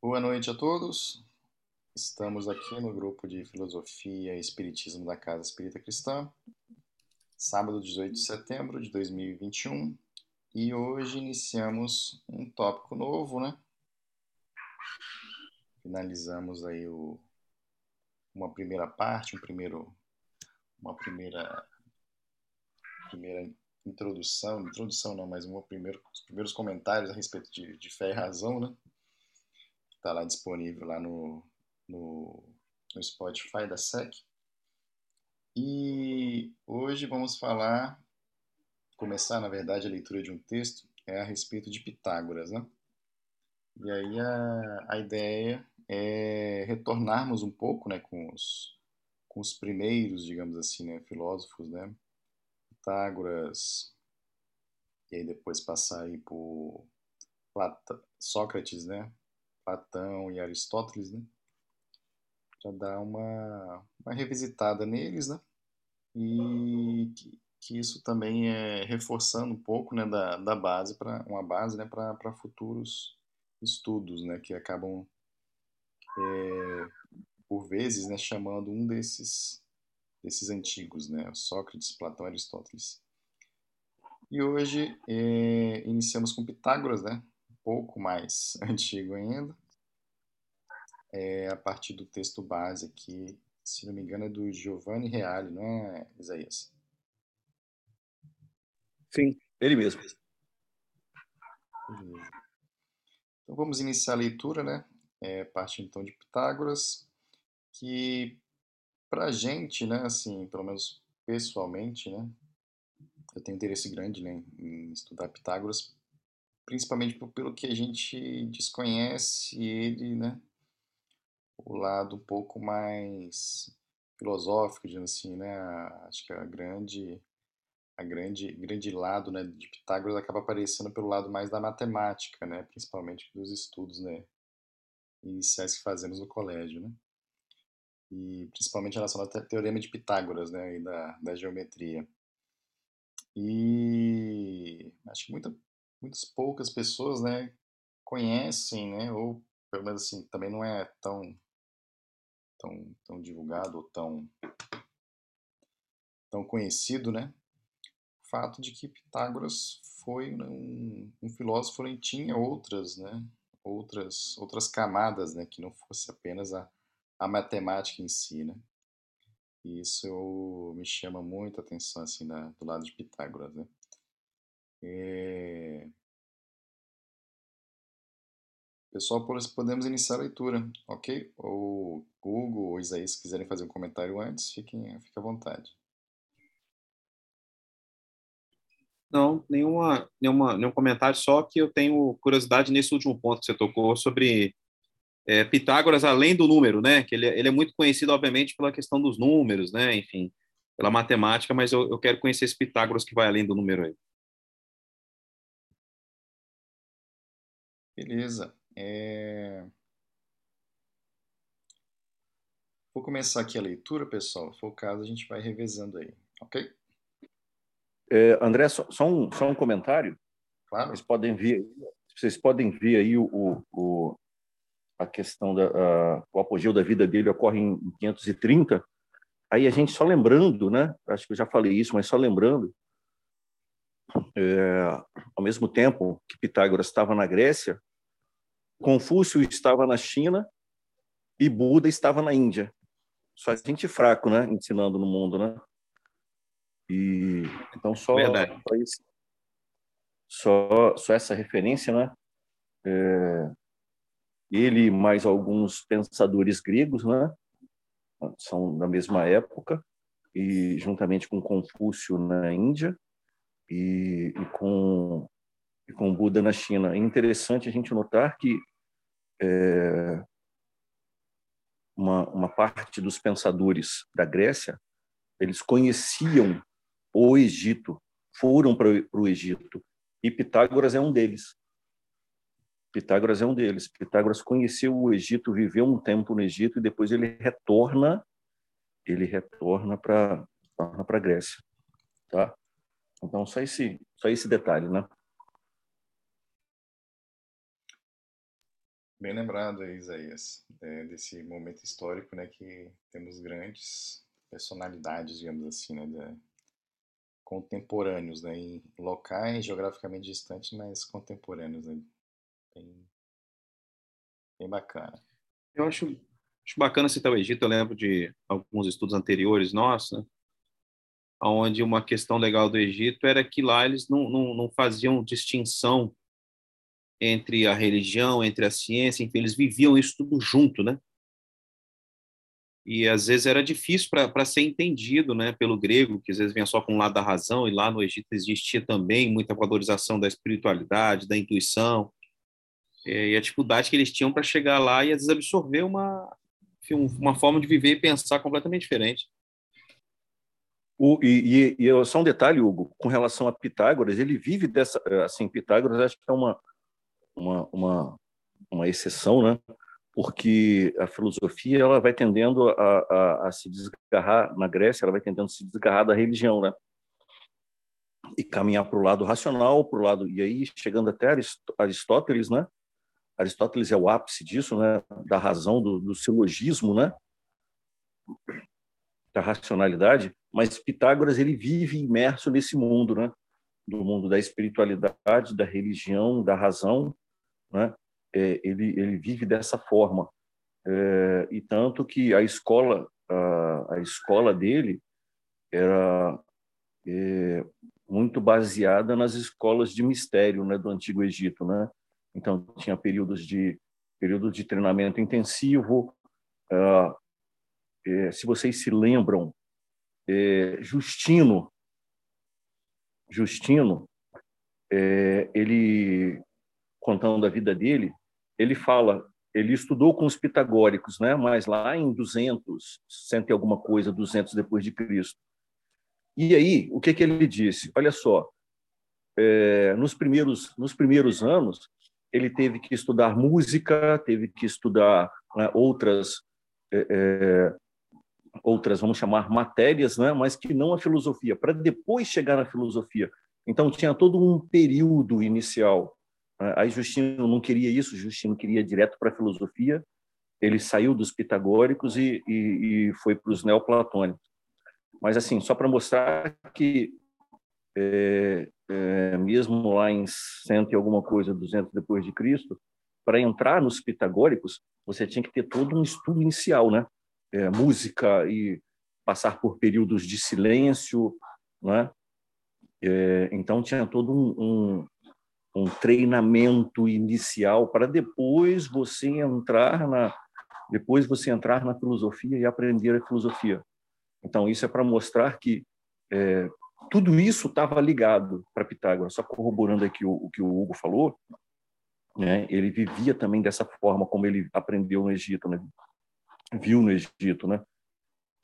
Boa noite a todos. Estamos aqui no grupo de Filosofia e Espiritismo da Casa Espírita Cristã, sábado 18 de setembro de 2021, e hoje iniciamos um tópico novo, né? Finalizamos aí o, uma primeira parte, um primeiro, uma primeira, primeira introdução, introdução não, mas uma primeiro, os primeiros comentários a respeito de, de fé e razão, né? Está lá disponível lá no, no, no Spotify da SEC. E hoje vamos falar, começar na verdade a leitura de um texto é a respeito de Pitágoras, né? E aí a, a ideia é retornarmos um pouco, né, com os, com os primeiros, digamos assim, né, filósofos, né? Pitágoras, e aí depois passar aí por Plata, Sócrates, né? Platão e Aristóteles, né? Para dar uma, uma revisitada neles, né? E que, que, isso também é reforçando um pouco, né, da, da base para uma base, né, para futuros estudos, né, que acabam é, por vezes, né, chamando um desses desses antigos, né, Sócrates, Platão, Aristóteles. E hoje é, iniciamos com Pitágoras, né, pouco mais antigo ainda, é, a partir do texto base aqui, se não me engano é do Giovanni Reale, não é, Isaías? Sim, ele mesmo. Então vamos iniciar a leitura, né? É, partindo então de Pitágoras, que para a gente, né, assim, pelo menos pessoalmente, né, eu tenho interesse grande né, em estudar Pitágoras principalmente pelo que a gente desconhece ele, né? O lado um pouco mais filosófico, digamos assim, né? Acho que a grande a grande grande lado, né, de Pitágoras acaba aparecendo pelo lado mais da matemática, né, principalmente dos estudos, né, iniciais que fazemos no colégio, né? E principalmente relacionado ao teorema de Pitágoras, né, e da, da geometria. E acho que muita muitas poucas pessoas, né, conhecem, né, ou pelo menos assim, também não é tão tão, tão divulgado ou tão tão conhecido, né, o fato de que Pitágoras foi um, um filósofo e tinha outras, né, outras outras camadas, né, que não fosse apenas a, a matemática em si, né. E isso me chama muito a atenção assim na, do lado de Pitágoras, né. É... Pessoal, podemos iniciar a leitura, ok? Ou Google ou Isaías, se quiserem fazer um comentário antes, fiquem, fiquem à vontade. Não, nenhuma, nenhuma, nenhum comentário, só que eu tenho curiosidade nesse último ponto que você tocou sobre é, Pitágoras além do número, né? Que ele, ele, é muito conhecido, obviamente, pela questão dos números, né? Enfim, pela matemática, mas eu, eu quero conhecer esse Pitágoras que vai além do número aí. Beleza. É... Vou começar aqui a leitura, pessoal. Se for o caso, a gente vai revezando aí, ok? É, André, só, só, um, só um comentário. Claro. Vocês podem ver, vocês podem ver aí o, o a questão da a, o apogeu da vida dele ocorre em 530. Aí a gente só lembrando, né? Acho que eu já falei isso, mas só lembrando, é, ao mesmo tempo que Pitágoras estava na Grécia, Confúcio estava na China e Buda estava na Índia. Só gente fraco, né, ensinando no mundo, né? E então só só, só essa referência, né? É, ele mais alguns pensadores gregos, né? São da mesma época e juntamente com Confúcio na Índia e, e com e com Buda na China. É interessante a gente notar que é, uma, uma parte dos pensadores da Grécia eles conheciam o Egito, foram para o Egito, e Pitágoras é um deles. Pitágoras é um deles. Pitágoras conheceu o Egito, viveu um tempo no Egito e depois ele retorna, ele retorna para para a Grécia, tá? Então só esse só esse detalhe, né? Bem lembrado, Isaías, é, desse momento histórico, né, que temos grandes personalidades, digamos assim, né, contemporâneos, né, em locais geograficamente distantes, mas contemporâneos, né, bem, bem bacana. Eu acho, acho bacana citar o Egito, eu lembro de alguns estudos anteriores nossos, né, onde uma questão legal do Egito era que lá eles não, não, não faziam distinção entre a religião, entre a ciência, enfim, eles viviam isso tudo junto, né? E às vezes era difícil para ser entendido, né, pelo grego, que às vezes vinha só com o lado da razão, e lá no Egito existia também muita valorização da espiritualidade, da intuição, e a dificuldade que eles tinham para chegar lá e às vezes absorver uma, uma forma de viver e pensar completamente diferente. O, e, e, e, só um detalhe, Hugo, com relação a Pitágoras, ele vive dessa, assim, Pitágoras acho que é uma, uma, uma, uma exceção, né? porque a filosofia ela vai tendendo a, a, a, se desgarrar na Grécia, ela vai tendendo a se desgarrar da religião, né? E caminhar para o lado racional, para o lado e aí chegando até Aristóteles, né? Aristóteles é o ápice disso, né? Da razão do, do silogismo, né? Da racionalidade. Mas Pitágoras ele vive imerso nesse mundo, né? Do mundo da espiritualidade, da religião, da razão né? É, ele, ele vive dessa forma. É, e tanto que a escola, a, a escola dele era é, muito baseada nas escolas de mistério né, do Antigo Egito. Né? Então, tinha períodos de, períodos de treinamento intensivo. É, é, se vocês se lembram, é, Justino, Justino, ele contando a vida dele, ele fala, ele estudou com os pitagóricos, né? Mas lá em 200, cento e alguma coisa, 200 depois de Cristo. E aí, o que que ele disse? Olha só, é, nos primeiros nos primeiros anos ele teve que estudar música, teve que estudar né, outras é, é, outras vamos chamar matérias, né? Mas que não a filosofia, para depois chegar na filosofia. Então tinha todo um período inicial Aí Justino não queria isso, Justino queria direto para a filosofia. Ele saiu dos pitagóricos e, e, e foi para os neoplatônicos. Mas assim, só para mostrar que é, é, mesmo lá em cento e alguma coisa, 200 depois de Cristo, para entrar nos pitagóricos, você tinha que ter todo um estudo inicial, né? É, música e passar por períodos de silêncio, né? É, então tinha todo um, um, um treinamento inicial para depois você entrar na depois você entrar na filosofia e aprender a filosofia. Então isso é para mostrar que é, tudo isso estava ligado para Pitágoras. Só corroborando aqui o, o que o Hugo falou, né? Ele vivia também dessa forma como ele aprendeu no Egito, né? Viu no Egito, né?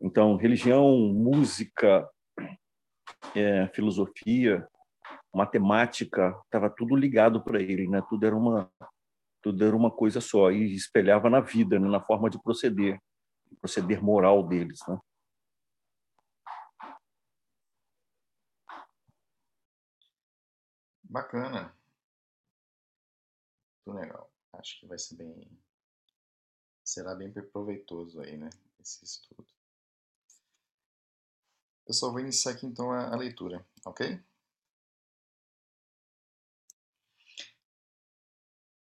Então religião, música, é, filosofia, matemática, estava tudo ligado para ele, né? Tudo era uma tudo era uma coisa só e espelhava na vida, né? na forma de proceder, proceder moral deles, né? Bacana. Muito legal. Acho que vai ser bem será bem proveitoso aí, né, esse estudo. Pessoal, vou iniciar aqui então a, a leitura, ok?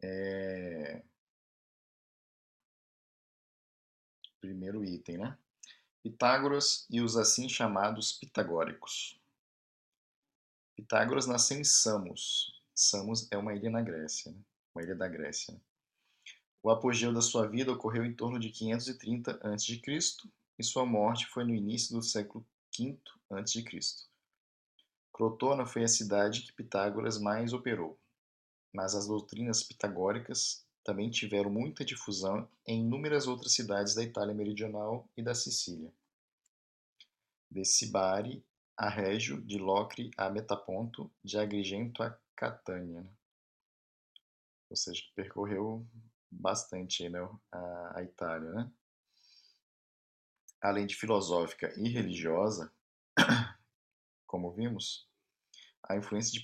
É... Primeiro item, né? Pitágoras e os assim chamados pitagóricos. Pitágoras nasceu em Samos. Samos é uma ilha na Grécia, né? uma ilha da Grécia. O apogeu da sua vida ocorreu em torno de 530 a.C. e sua morte foi no início do século V a.C. Crotona foi a cidade que Pitágoras mais operou mas as doutrinas pitagóricas também tiveram muita difusão em inúmeras outras cidades da Itália meridional e da Sicília. De Cibari a Régio, de Locre a Metaponto, de Agrigento a Catânia. Ou seja, percorreu bastante né, a, a Itália. Né? Além de filosófica e religiosa, como vimos, a influência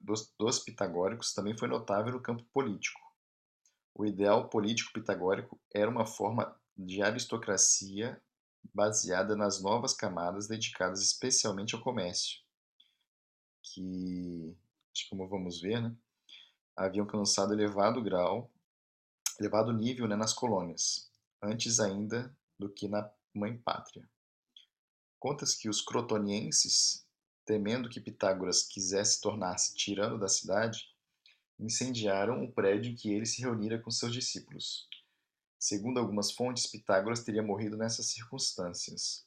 dos, dos, pitagóricos também foi notável no campo político. O ideal político pitagórico era uma forma de aristocracia baseada nas novas camadas dedicadas especialmente ao comércio, que, como vamos ver, né, haviam alcançado elevado grau, elevado nível né, nas colônias, antes ainda do que na mãe pátria. Conta-se que os crotonienses, temendo que Pitágoras quisesse tornar-se tirano da cidade, incendiaram o prédio em que ele se reunira com seus discípulos. Segundo algumas fontes, Pitágoras teria morrido nessas circunstâncias.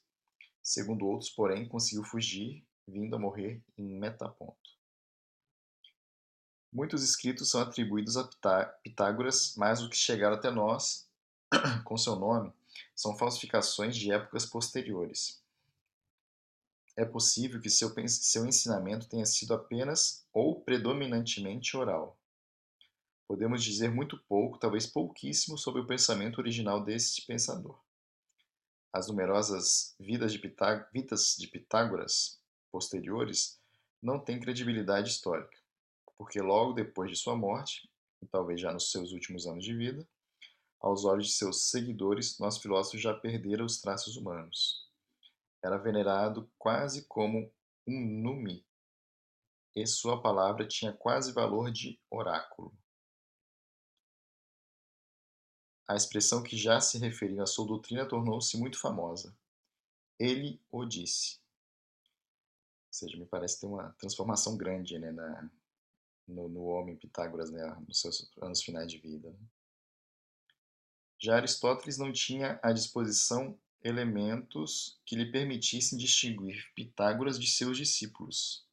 Segundo outros, porém, conseguiu fugir, vindo a morrer em Metaponto. Muitos escritos são atribuídos a Pitágoras, mas os que chegaram até nós, com seu nome, são falsificações de épocas posteriores. É possível que seu, seu ensinamento tenha sido apenas ou predominantemente oral podemos dizer muito pouco, talvez pouquíssimo, sobre o pensamento original deste pensador. As numerosas vidas de, Pitá vidas de Pitágoras posteriores não têm credibilidade histórica, porque logo depois de sua morte, e talvez já nos seus últimos anos de vida, aos olhos de seus seguidores, nós filósofos já perderam os traços humanos. Era venerado quase como um nume, e sua palavra tinha quase valor de oráculo. A expressão que já se referiu à sua doutrina tornou-se muito famosa. Ele o disse. Ou seja, me parece ter uma transformação grande né, na, no, no, homem Pitágoras né, nos seus anos finais de vida. Já Aristóteles não tinha à disposição elementos que lhe permitissem distinguir Pitágoras de seus discípulos,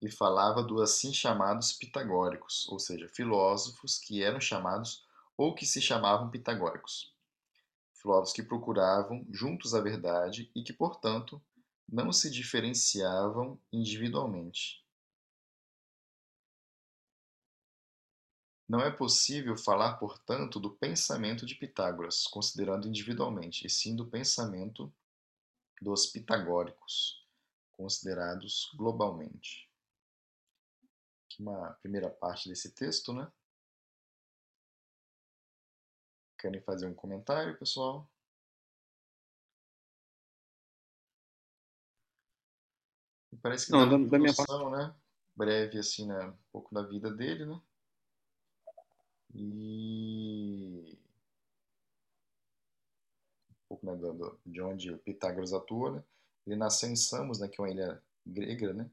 e falava dos assim chamados pitagóricos, ou seja, filósofos que eram chamados ou que se chamavam pitagóricos, filósofos que procuravam juntos a verdade e que, portanto, não se diferenciavam individualmente. Não é possível falar, portanto, do pensamento de Pitágoras, considerando individualmente, e sim do pensamento dos pitagóricos, considerados globalmente. Aqui uma primeira parte desse texto, né? Querem fazer um comentário, pessoal? Parece que Não, dá da, da minha noção, né? Breve, assim, né? Um pouco da vida dele, né? E... Um pouco, né, do, de onde Pitágoras atua, né? Ele nasceu em Samos, né? Que é uma ilha grega, né?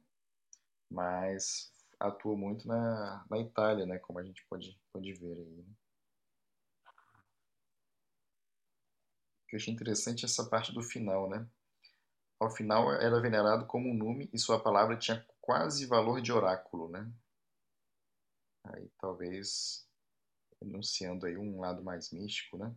Mas atua muito na, na Itália, né? Como a gente pode, pode ver aí, né? Que eu achei interessante essa parte do final, né? Ao final era venerado como um nume e sua palavra tinha quase valor de oráculo, né? Aí talvez enunciando aí um lado mais místico, né?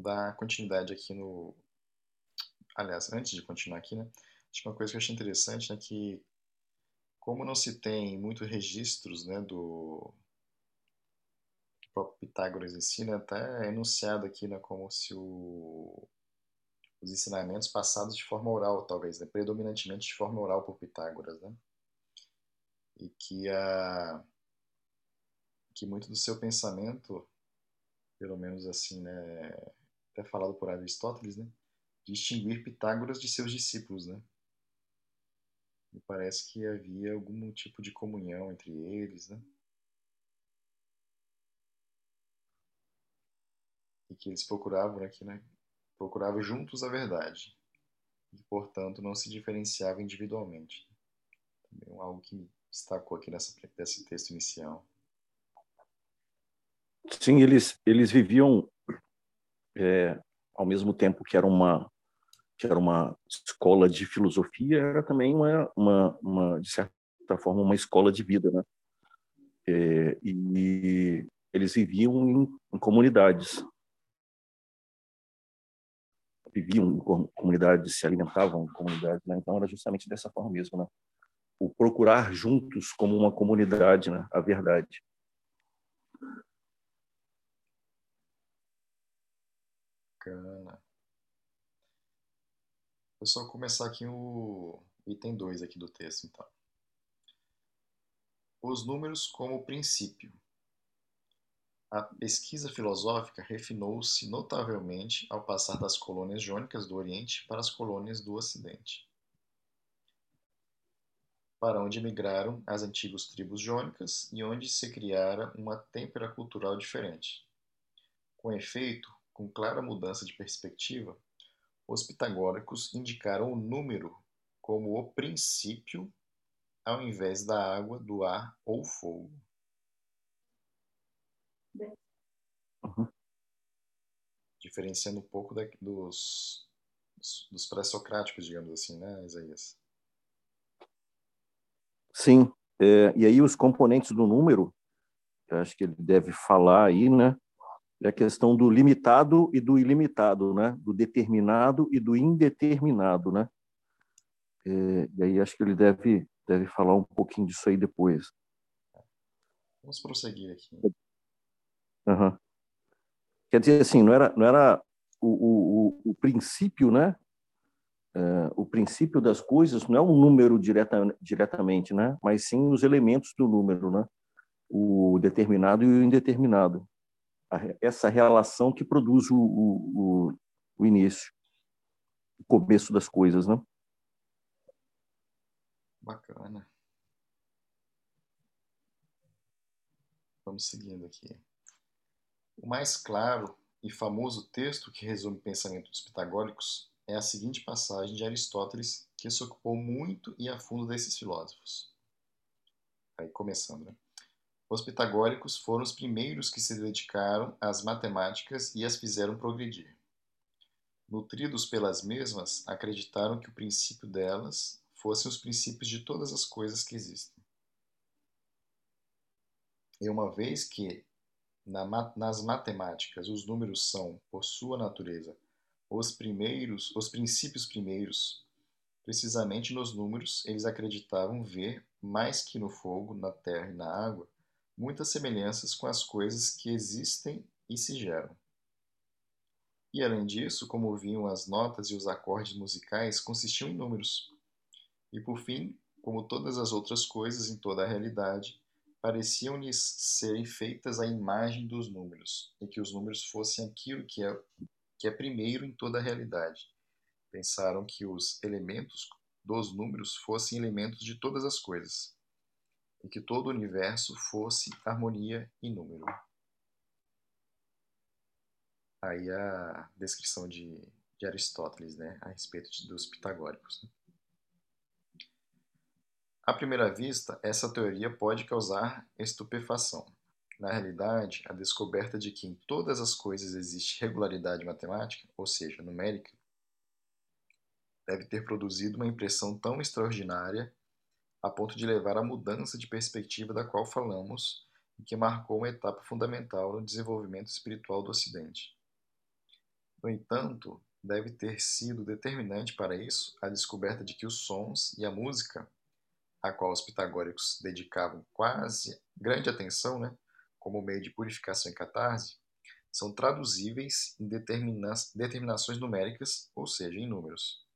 Dar continuidade aqui no. Aliás, antes de continuar aqui, né? Acho uma coisa que eu achei interessante é né, que, como não se tem muitos registros né, do próprio Pitágoras em si, né, até é enunciado aqui né, como se o... os ensinamentos passados de forma oral, talvez, né, predominantemente de forma oral por Pitágoras, né? E que, a... que muito do seu pensamento, pelo menos assim, né, até falado por Aristóteles, né? Distinguir Pitágoras de seus discípulos, né? Me parece que havia algum tipo de comunhão entre eles, né? E que eles procuravam aqui, né? Procuravam juntos a verdade. E, portanto, não se diferenciavam individualmente. Também é algo que me destacou aqui nessa, nesse texto inicial. Sim, eles, eles viviam é, ao mesmo tempo que era uma que era uma escola de filosofia, era também uma, uma, uma de certa forma uma escola de vida, né? É, e eles viviam em, em, comunidades, viviam em comunidades, se alimentavam em comunidades, né? Então era justamente dessa forma mesmo, né? O procurar juntos como uma comunidade, né? A verdade. Bacana. Vou só começar aqui o item 2 aqui do texto, então. Os números como princípio. A pesquisa filosófica refinou-se notavelmente ao passar das colônias jônicas do Oriente para as colônias do Ocidente, para onde migraram as antigas tribos jônicas e onde se criara uma têmpera cultural diferente. Com efeito, com clara mudança de perspectiva, os pitagóricos indicaram o número como o princípio ao invés da água, do ar ou fogo. Uhum. Diferenciando um pouco da, dos, dos pré-socráticos, digamos assim, né, Isaías? Sim. É, e aí os componentes do número, eu acho que ele deve falar aí, né? É a questão do limitado e do ilimitado, né? Do determinado e do indeterminado, né? É, e aí acho que ele deve deve falar um pouquinho disso aí depois. Vamos prosseguir aqui. Uhum. Quer dizer assim, não era, não era o, o, o princípio, né? É, o princípio das coisas não é um número direta, diretamente, né? Mas sim os elementos do número, né? O determinado e o indeterminado. Essa relação que produz o, o, o início, o começo das coisas, né? Bacana. Vamos seguindo aqui. O mais claro e famoso texto que resume o pensamento dos pitagóricos é a seguinte passagem de Aristóteles, que se ocupou muito e a fundo desses filósofos. Aí começando, né? Os pitagóricos foram os primeiros que se dedicaram às matemáticas e as fizeram progredir. Nutridos pelas mesmas, acreditaram que o princípio delas fossem os princípios de todas as coisas que existem. E uma vez que na, nas matemáticas os números são, por sua natureza, os primeiros, os princípios primeiros, precisamente nos números eles acreditavam ver, mais que no fogo, na terra e na água, muitas semelhanças com as coisas que existem e se geram. E além disso, como viam as notas e os acordes musicais consistiam em números, e por fim, como todas as outras coisas em toda a realidade, pareciam-lhes serem feitas à imagem dos números, e que os números fossem aquilo que é, que é primeiro em toda a realidade. Pensaram que os elementos dos números fossem elementos de todas as coisas, e que todo o universo fosse harmonia e número. Aí a descrição de, de Aristóteles né, a respeito de, dos pitagóricos. Né? À primeira vista, essa teoria pode causar estupefação. Na realidade, a descoberta de que em todas as coisas existe regularidade matemática, ou seja, numérica, deve ter produzido uma impressão tão extraordinária a ponto de levar à mudança de perspectiva da qual falamos e que marcou uma etapa fundamental no desenvolvimento espiritual do Ocidente. No entanto, deve ter sido determinante para isso a descoberta de que os sons e a música a qual os pitagóricos dedicavam quase grande atenção, né, como meio de purificação e catarse, são traduzíveis em determina determinações numéricas, ou seja, em números.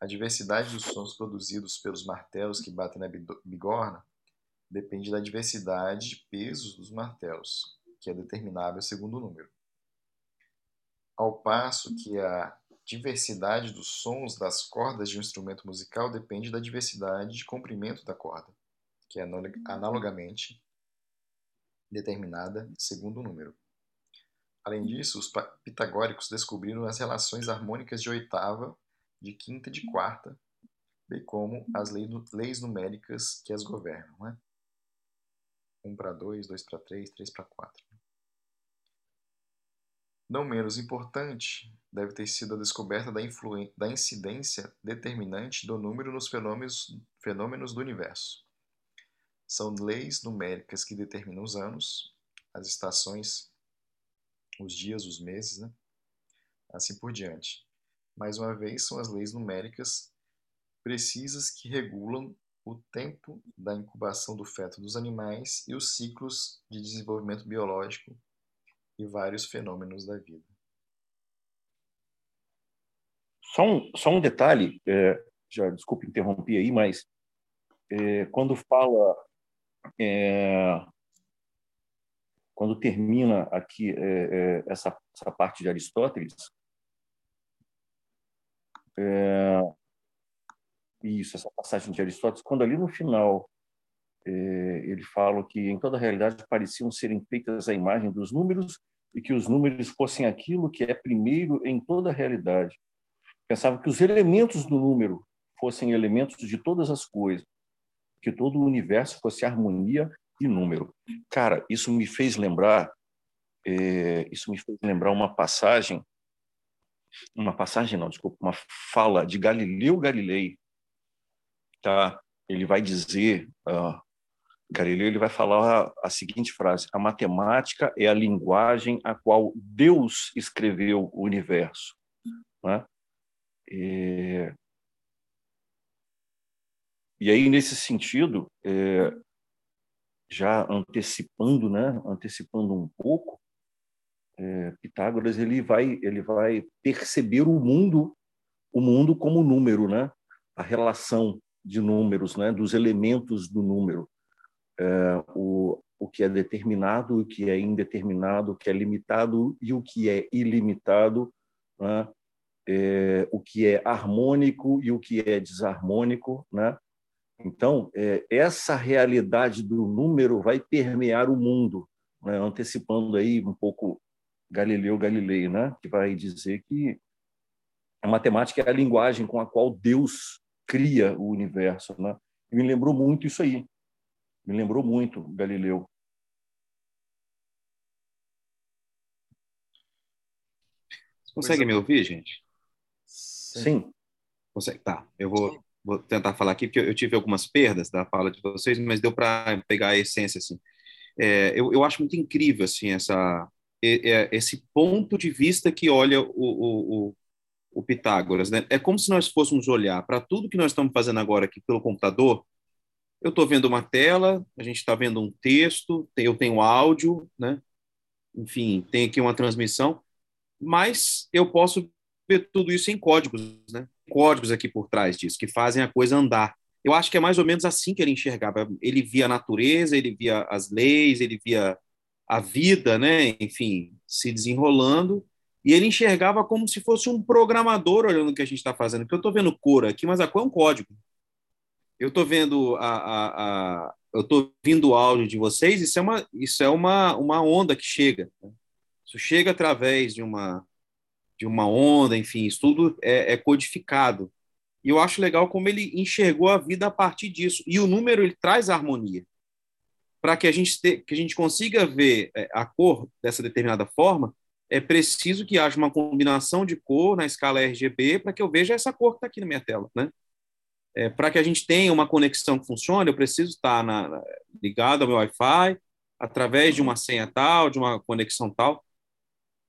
A diversidade dos sons produzidos pelos martelos que batem na bigorna depende da diversidade de pesos dos martelos, que é determinável segundo o número. Ao passo que a diversidade dos sons das cordas de um instrumento musical depende da diversidade de comprimento da corda, que é analogamente determinada segundo o número. Além disso, os pitagóricos descobriram as relações harmônicas de oitava, de quinta e de quarta, bem como as leis numéricas que as governam. Né? 1 para 2, 2 para 3, 3 para 4. Não menos importante deve ter sido a descoberta da, da incidência determinante do número nos fenômenos, fenômenos do universo. São leis numéricas que determinam os anos, as estações, os dias, os meses, né? assim por diante. Mais uma vez, são as leis numéricas precisas que regulam o tempo da incubação do feto dos animais e os ciclos de desenvolvimento biológico e vários fenômenos da vida. Só um, só um detalhe, é, já desculpe interromper aí, mas é, quando fala, é, quando termina aqui é, é, essa, essa parte de Aristóteles, é, isso, essa passagem de Aristóteles, quando ali no final ele fala que em toda a realidade pareciam serem feitas a imagem dos números e que os números fossem aquilo que é primeiro em toda a realidade. Pensava que os elementos do número fossem elementos de todas as coisas, que todo o universo fosse harmonia e número. Cara, isso me fez lembrar, é, isso me fez lembrar uma passagem, uma passagem não, desculpa, uma fala de Galileu Galilei, tá? Ele vai dizer, uh, Galileu ele vai falar a, a seguinte frase: a matemática é a linguagem a qual Deus escreveu o universo, né? E, e aí, nesse sentido, é, já antecipando, né, antecipando um pouco, é, Pitágoras ele vai, ele vai perceber o mundo, o mundo como número, né, a relação de números, né, dos elementos do número, é, o, o que é determinado, o que é indeterminado, o que é limitado e o que é ilimitado, né? é, o que é harmônico e o que é desarmônico, né? Então, é, essa realidade do número vai permear o mundo, né? antecipando aí um pouco Galileu Galilei, né? que vai dizer que a matemática é a linguagem com a qual Deus cria o universo. Né? E me lembrou muito isso aí. Me lembrou muito Galileu. Consegue me ouvir, gente? Sim. Consegue? Tá, eu vou, vou tentar falar aqui, porque eu tive algumas perdas da fala de vocês, mas deu para pegar a essência, assim. É, eu, eu acho muito incrível, assim, essa, esse ponto de vista que olha o, o, o Pitágoras, né? É como se nós fôssemos olhar para tudo que nós estamos fazendo agora aqui pelo computador. Eu estou vendo uma tela, a gente está vendo um texto, eu tenho áudio, né? Enfim, tem aqui uma transmissão, mas eu posso ver tudo isso em códigos, né? Códigos aqui por trás disso, que fazem a coisa andar. Eu acho que é mais ou menos assim que ele enxergava. Ele via a natureza, ele via as leis, ele via a vida, né? Enfim, se desenrolando. E ele enxergava como se fosse um programador olhando o que a gente está fazendo. Porque eu estou vendo cor aqui, mas a cor é um código. Eu estou vendo a, a, a eu estou ouvindo o áudio de vocês. Isso é uma, isso é uma, uma onda que chega. Né? Isso chega através de uma de uma onda, enfim, isso tudo é, é codificado. E eu acho legal como ele enxergou a vida a partir disso. E o número ele traz harmonia. Para que a gente te, que a gente consiga ver é, a cor dessa determinada forma, é preciso que haja uma combinação de cor na escala RGB para que eu veja essa cor que está aqui na minha tela, né? É, para que a gente tenha uma conexão que funcione, eu preciso estar na, na, ligado ao meu Wi-Fi, através de uma senha tal, de uma conexão tal.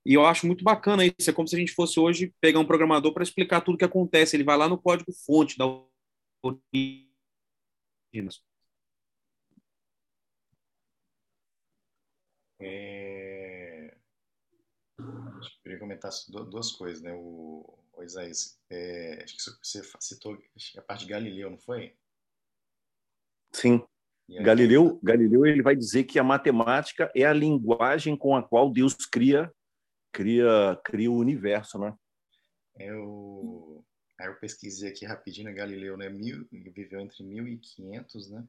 E eu acho muito bacana isso. É como se a gente fosse hoje pegar um programador para explicar tudo o que acontece. Ele vai lá no código fonte da é... Eu queria comentar duas coisas, né? O, o Isaías, é... acho que você citou a parte de Galileu, não foi? Sim. Galileu, Galileu ele vai dizer que a matemática é a linguagem com a qual Deus cria cria, cria o universo, né? Eu, aí eu pesquisei aqui rapidinho, né? Galileu, né? Mil, viveu entre 1500, né?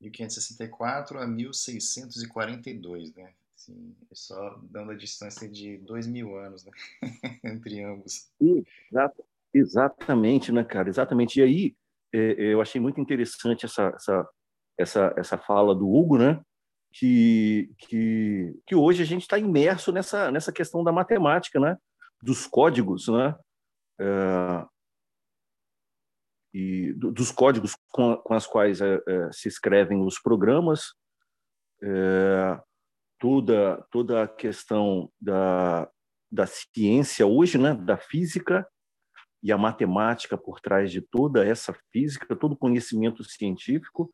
1564 a 1642, né? Assim, é só dando a distância de dois mil anos, né? entre ambos. Exato, exatamente, né, cara? Exatamente. E aí, é, é, eu achei muito interessante essa, essa, essa, essa fala do Hugo, né? que, que, que hoje a gente está imerso nessa, nessa questão da matemática, né? dos códigos, né? É, e do, dos códigos com, com as quais é, é, se escrevem os programas, é, toda, toda a questão da, da ciência hoje, né? da física e a matemática por trás de toda essa física, todo o conhecimento científico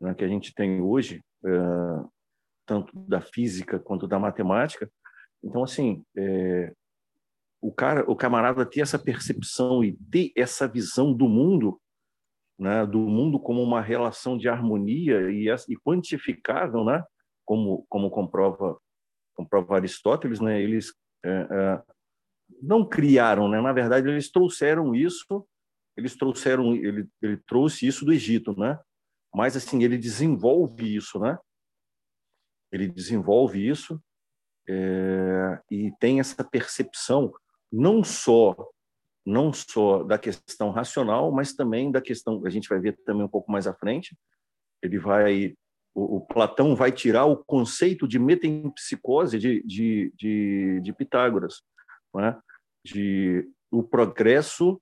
né, que a gente tem hoje, é, tanto da física quanto da matemática. Então, assim, é, o cara, o camarada ter essa percepção e ter essa visão do mundo, né, do mundo como uma relação de harmonia e, e quantificável, né, como como comprova comprova Aristóteles, né, eles é, é, não criaram, né, na verdade eles trouxeram isso, eles trouxeram, ele, ele trouxe isso do Egito, né, mas assim ele desenvolve isso, né, ele desenvolve isso é, e tem essa percepção não só não só da questão racional, mas também da questão a gente vai ver também um pouco mais à frente. Ele vai o, o Platão vai tirar o conceito de metempsicose de, de, de, de Pitágoras, né? de o progresso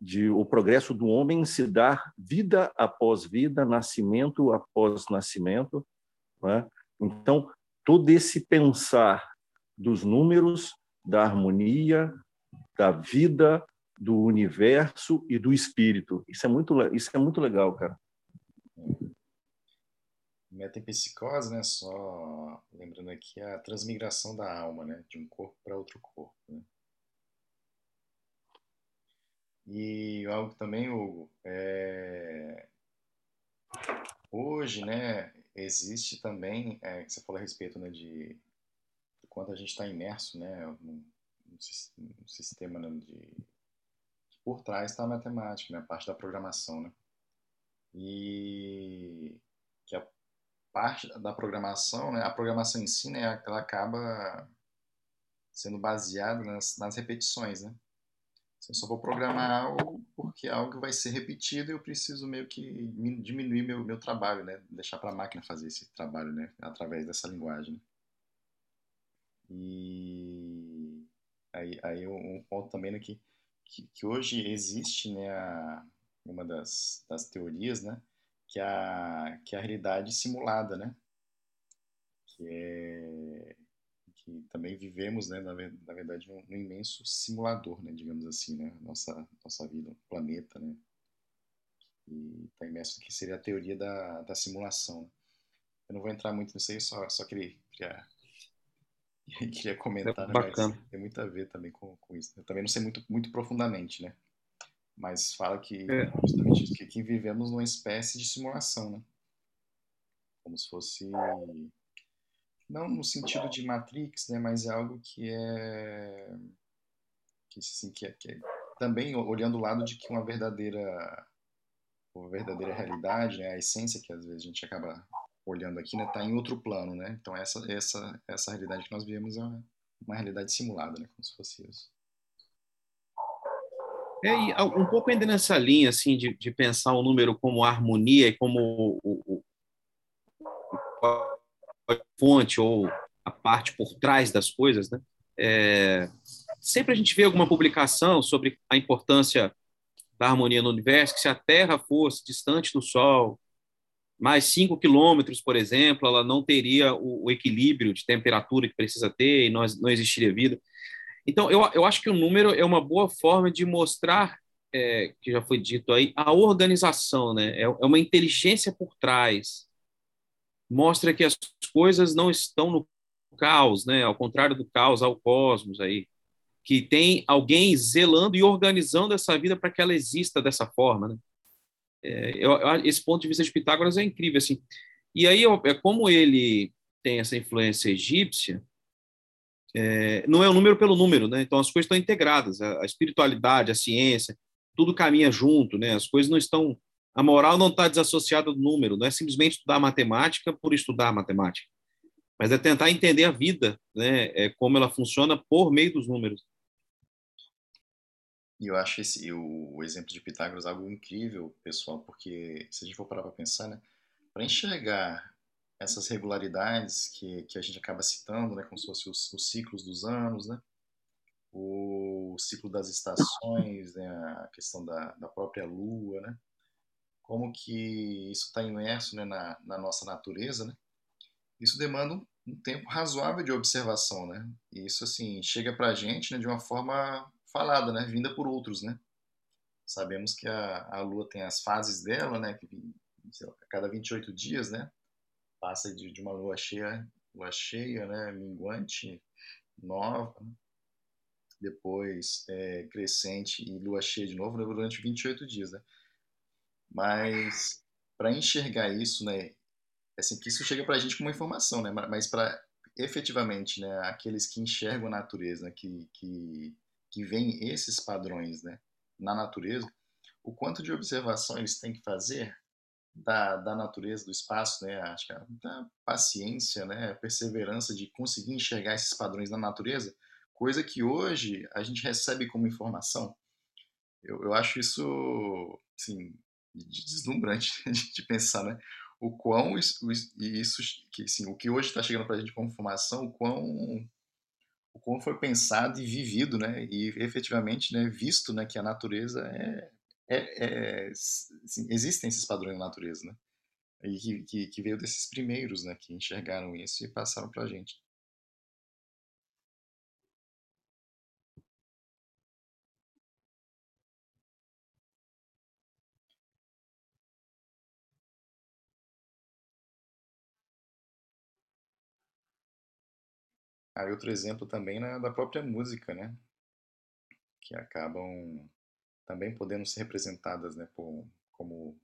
de o progresso do homem se dar vida após vida, nascimento após nascimento, né? Então todo esse pensar dos números da harmonia, da vida, do universo e do espírito. Isso é muito, isso é muito legal, cara. Metempsicose, né? Só lembrando aqui a transmigração da alma, né? De um corpo para outro corpo. Né? E algo também, Hugo, é... hoje, né? Existe também, é, que você falou a respeito, né? De quanto a gente está imerso né, no, no sistema né, de por trás está a matemática, né, a parte da programação, né? E que a parte da programação, né, a programação em si, né, ela acaba sendo baseada nas, nas repetições, né? Eu só vou programar algo porque é algo que vai ser repetido e eu preciso meio que diminuir meu, meu trabalho, né? Deixar para a máquina fazer esse trabalho, né? Através dessa linguagem. E aí, aí um ponto também né, que, que, hoje existe né, a, uma das, das teorias, né, que, é a, que é a realidade simulada, né, que é que também vivemos, né, na, na verdade, num, num, imenso simulador, né, digamos assim, né, nossa nossa vida, planeta, né, e está imerso que seria a teoria da, da simulação. Eu não vou entrar muito nisso aí, só só queria, queria queria comentar, é né, bacana. mas tem muito a ver também com, com isso. Eu também não sei muito, muito profundamente, né? Mas fala que é. justamente isso, que aqui vivemos numa espécie de simulação, né? Como se fosse não no sentido de Matrix, né, mas é algo que é que assim que é, que é também olhando o lado de que uma verdadeira uma verdadeira realidade, né, a essência que às vezes a gente acaba olhando aqui, né, está em outro plano, né? Então essa essa essa realidade que nós vivemos é uma, uma realidade simulada, né, como se fosse isso. É, e um pouco ainda nessa linha assim de, de pensar o número como harmonia e como o, o, a fonte ou a parte por trás das coisas, né? É, sempre a gente vê alguma publicação sobre a importância da harmonia no universo, que se a Terra fosse distante do Sol, mais 5 quilômetros, por exemplo, ela não teria o, o, equilíbrio de temperatura que precisa ter e não, não existiria vida. Então, eu, eu acho que o número é uma boa forma de mostrar, é, que já foi dito aí, a organização, né? É, é uma inteligência por trás. Mostra que as coisas não estão no caos, né? Ao contrário do caos, ao cosmos aí. Que tem alguém zelando e organizando essa vida para que ela exista dessa forma, né? É, eu, esse ponto de vista de Pitágoras é incrível assim. E aí é como ele tem essa influência egípcia, é, não é o número pelo número, né? Então as coisas estão integradas, a, a, espiritualidade, a ciência, tudo caminha junto, né? As coisas não estão, a moral não está desassociada do número, não é simplesmente estudar matemática por estudar matemática, mas é tentar entender a vida, né? É como ela funciona por meio dos números. E eu acho esse, o, o exemplo de Pitágoras algo incrível, pessoal, porque se a gente for parar para pensar, né, para enxergar essas regularidades que, que a gente acaba citando, né, como se fossem os, os ciclos dos anos, né, o ciclo das estações, né, a questão da, da própria lua, né, como que isso está imerso né, na, na nossa natureza, né, isso demanda um, um tempo razoável de observação, né, e isso, assim, chega para a gente né, de uma forma falada, né? Vinda por outros, né? Sabemos que a, a Lua tem as fases dela, né? Que lá, a cada 28 dias, né? Passa de, de uma Lua cheia, Lua cheia, né? Minguante, nova. depois é, crescente e lua cheia de novo né, durante 28 dias, né? Mas para enxergar isso, né, assim, que isso chega para a gente como informação, né? Mas para efetivamente, né, aqueles que enxergam a natureza, né, que, que, que veem esses padrões, né, na natureza, o quanto de observação eles têm que fazer da, da natureza, do espaço, né, acho que da paciência, né, perseverança de conseguir enxergar esses padrões na natureza, coisa que hoje a gente recebe como informação. Eu, eu acho isso, assim, deslumbrante de, de pensar, né? o quão isso, isso que assim, o que hoje está chegando para a gente como informação, o quão o quão foi pensado e vivido, né, e efetivamente, né, visto, né, que a natureza é, é, é assim, existem esses padrões na natureza, né, e que, que, que, veio desses primeiros, né, que enxergaram isso e passaram para a gente. Aí outro exemplo também na, da própria música, né? Que acabam também podendo ser representadas, né, por, como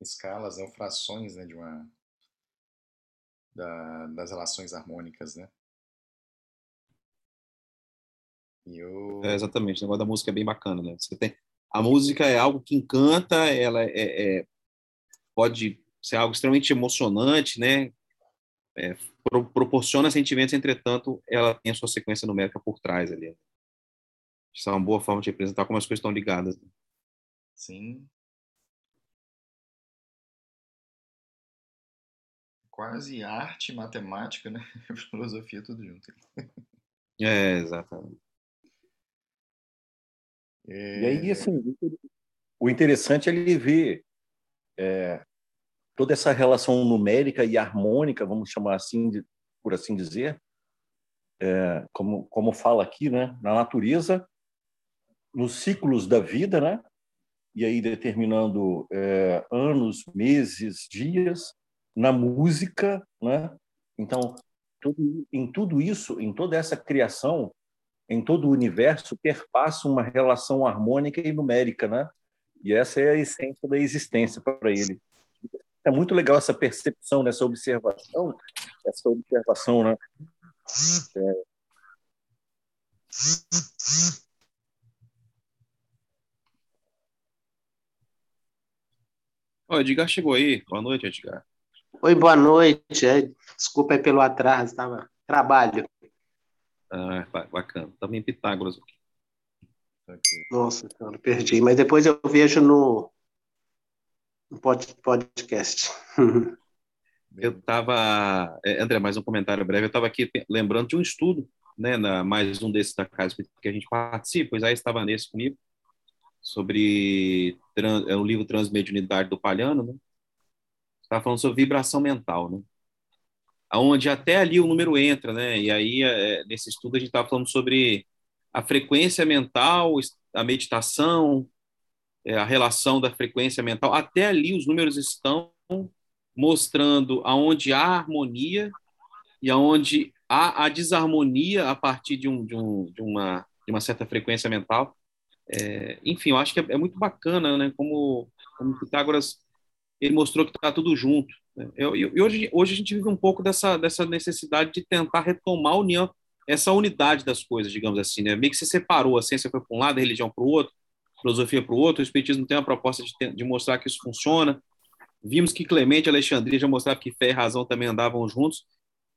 escalas ou né, frações, né, de uma da, das relações harmônicas, né? E eu... É, exatamente, o negócio da música é bem bacana, né? Você tem a música é algo que encanta, ela é, é pode ser algo extremamente emocionante, né? É, pro, proporciona sentimentos, entretanto, ela tem a sua sequência numérica por trás ali. Isso é uma boa forma de representar como as coisas estão ligadas. Né? Sim. Quase arte, matemática, né? Filosofia, tudo junto. É, exatamente. É... E aí, assim, o interessante é ele ver é, toda essa relação numérica e harmônica, vamos chamar assim, de, por assim dizer, é, como, como fala aqui, né, na natureza, nos ciclos da vida, né, e aí determinando é, anos, meses, dias, na música, né, então tudo, em tudo isso, em toda essa criação, em todo o universo, perpassa uma relação harmônica e numérica, né? E essa é a essência da existência para ele é muito legal essa percepção, nessa observação, essa observação, né? É... Oi, Edgar chegou aí. Boa noite, Edgar. Oi, boa noite. É, desculpa aí pelo atraso, estava trabalho. Ah, bacana. Também Pitágoras aqui. Nossa, cara, perdi. Mas depois eu vejo no podcast. eu estava, é, André, mais um comentário breve. Eu estava aqui lembrando de um estudo, né, na, mais um desses da casa que a gente participa. O Isaías estava nesse comigo sobre é o livro Transmediunidade do Palhano, né? Estava falando sobre vibração mental, né? Aonde até ali o número entra, né? E aí é, nesse estudo a gente estava falando sobre a frequência mental, a meditação, é, a relação da frequência mental, até ali os números estão mostrando aonde há harmonia e aonde há a desarmonia a partir de, um, de, um, de, uma, de uma certa frequência mental. É, enfim, eu acho que é, é, muito bacana, né? Como, como Pitágoras ele mostrou que está tudo junto. Né? Eu, eu, e hoje, hoje a gente vive um pouco dessa, dessa necessidade de tentar retomar a união, essa unidade das coisas, digamos assim, né? Meio que se separou, a ciência foi para um lado, a religião para o outro, filosofia para o outro. O Espiritismo tem uma proposta de, de, mostrar que isso funciona. Vimos que Clemente e Alexandria já mostravam que fé e razão também andavam juntos.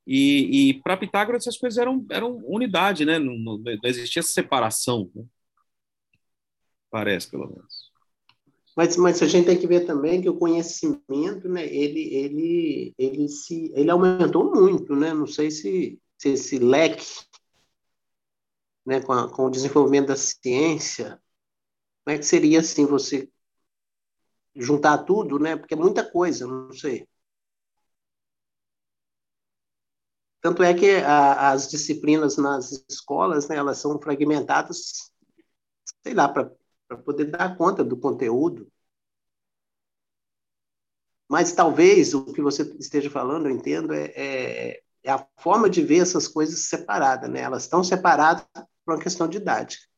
E, e para Pitágoras essas coisas eram, eram unidade, né? Não, não, não existia separação. Né? Parece, pelo menos. Mas, mas a gente tem que ver também que o conhecimento, né, ele, ele, ele, se, ele aumentou muito, né? Não sei se, se esse leque, né, com, a, com o desenvolvimento da ciência, como é que seria assim você juntar tudo, né? Porque é muita coisa, não sei. Tanto é que a, as disciplinas nas escolas, né, elas são fragmentadas, sei lá, para poder dar conta do conteúdo. Mas talvez o que você esteja falando, eu entendo, é, é, é a forma de ver essas coisas separadas, né? Elas estão separadas por uma questão didática.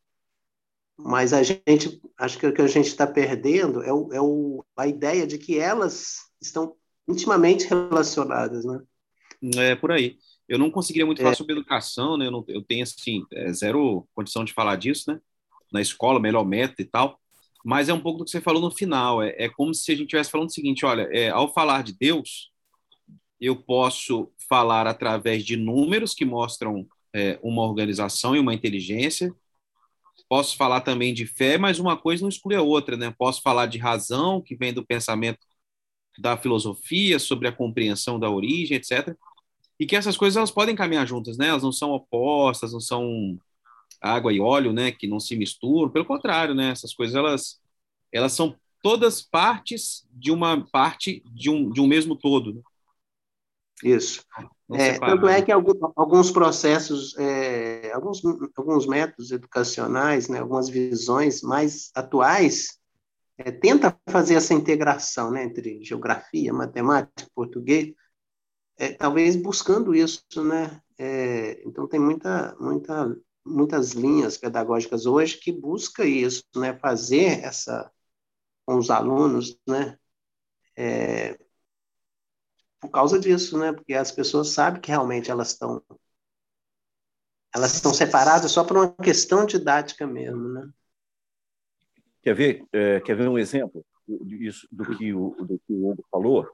Mas a gente, acho que o que a gente está perdendo é, o, é o, a ideia de que elas estão intimamente relacionadas, né? É por aí. Eu não conseguiria muito falar é. sobre educação, né? Eu, não, eu tenho, assim, é, zero condição de falar disso, né? Na escola, melhor método e tal. Mas é um pouco do que você falou no final. É, é como se a gente estivesse falando o seguinte: olha, é, ao falar de Deus, eu posso falar através de números que mostram é, uma organização e uma inteligência. Posso falar também de fé, mas uma coisa não exclui a outra, né? Posso falar de razão, que vem do pensamento da filosofia, sobre a compreensão da origem, etc. E que essas coisas elas podem caminhar juntas, né? Elas não são opostas, não são água e óleo, né? Que não se misturam. Pelo contrário, né? Essas coisas elas elas são todas partes de uma parte de um, de um mesmo todo. Né? Isso. É, tanto é que alguns processos, é, alguns, alguns métodos educacionais, né, algumas visões mais atuais, é, tenta fazer essa integração né, entre geografia, matemática, português, é, talvez buscando isso, né? É, então tem muita, muita, muitas linhas pedagógicas hoje que busca isso, né? Fazer essa com os alunos, né? É, por causa disso, né? Porque as pessoas sabem que realmente elas estão elas estão separadas só por uma questão didática mesmo, né? Quer ver, é, quer ver um exemplo disso, do que o, do que o Hugo falou?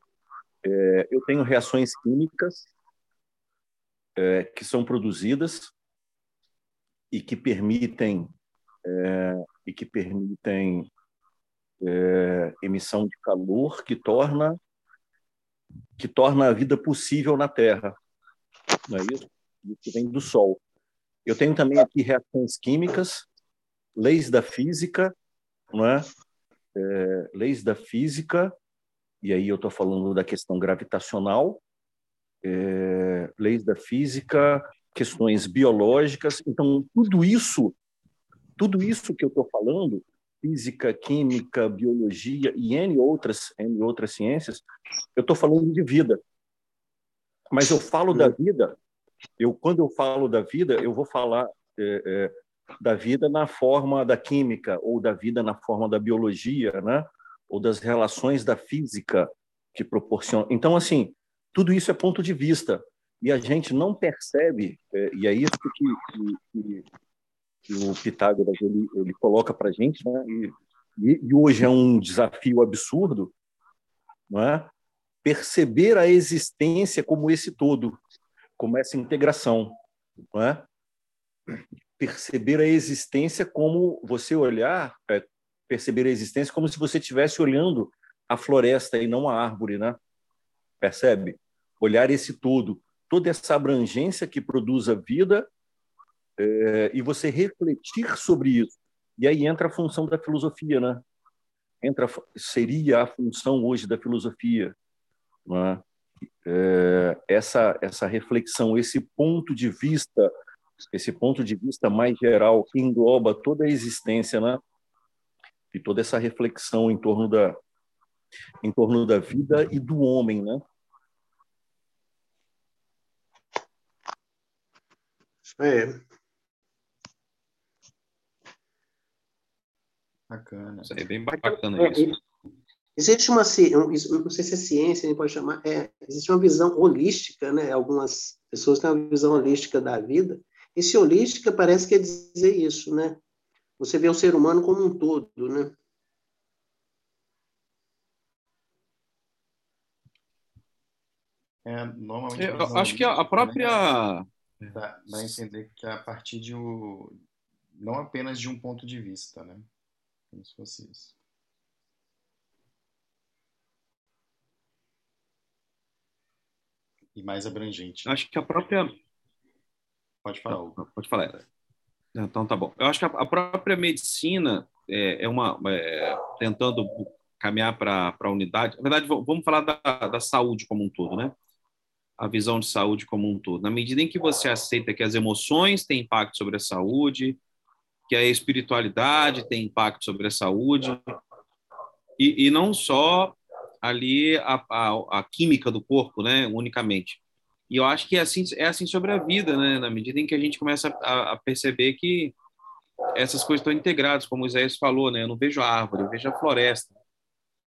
É, eu tenho reações químicas é, que são produzidas e que permitem é, e que permitem é, emissão de calor que torna que torna a vida possível na Terra. Não é isso? Isso vem do Sol. Eu tenho também aqui reações químicas, leis da física, não é? é leis da física, e aí eu estou falando da questão gravitacional, é, leis da física, questões biológicas. Então, tudo isso, tudo isso que eu estou falando, física, química, biologia e N outras, N outras ciências, eu estou falando de vida. Mas eu falo da vida, eu quando eu falo da vida, eu vou falar é, é, da vida na forma da química ou da vida na forma da biologia, né? Ou das relações da física que proporciona. Então, assim, tudo isso é ponto de vista e a gente não percebe. É, e é isso que, que, que o Pitágoras ele, ele coloca para a gente, né? E, e, hoje é um desafio absurdo, não é? Perceber a existência como esse todo, como essa integração, não é? Perceber a existência como você olhar, é, perceber a existência como se você estivesse olhando a floresta e não a árvore, né? Percebe? Olhar esse todo, toda essa abrangência que produz a vida é, e você refletir sobre isso. E aí entra a função da filosofia, né? Entra, seria a função hoje da filosofia, né? é, essa essa reflexão, esse ponto de vista, esse ponto de vista mais geral que engloba toda a existência, né? E toda essa reflexão em torno da em torno da vida e do homem, né? É, Bacana. Isso aí é bem bacana é, isso. Existe uma, não sei se é ciência, a gente pode chamar, é, existe uma visão holística, né? Algumas pessoas têm uma visão holística da vida. Esse holística parece que é dizer isso, né? Você vê o ser humano como um todo, né? É, normalmente eu acho que a, própria dá, dá a entender que é a partir de um, não apenas de um ponto de vista, né? Como se fosse isso. E mais abrangente. Acho que a própria. Pode falar, Hugo. Pode falar. Então tá bom. Eu acho que a própria medicina é, é uma. É, tentando caminhar para a unidade. Na verdade, vamos falar da, da saúde como um todo, né? A visão de saúde como um todo. Na medida em que você aceita que as emoções têm impacto sobre a saúde, que a espiritualidade tem impacto sobre a saúde, e, e não só ali a, a, a, química do corpo, né, unicamente. E eu acho que é assim, é assim sobre a vida, né? Na medida em que a gente começa a, a perceber que essas coisas estão integradas, como o Isaías falou, né? Eu não vejo a árvore, eu vejo a floresta.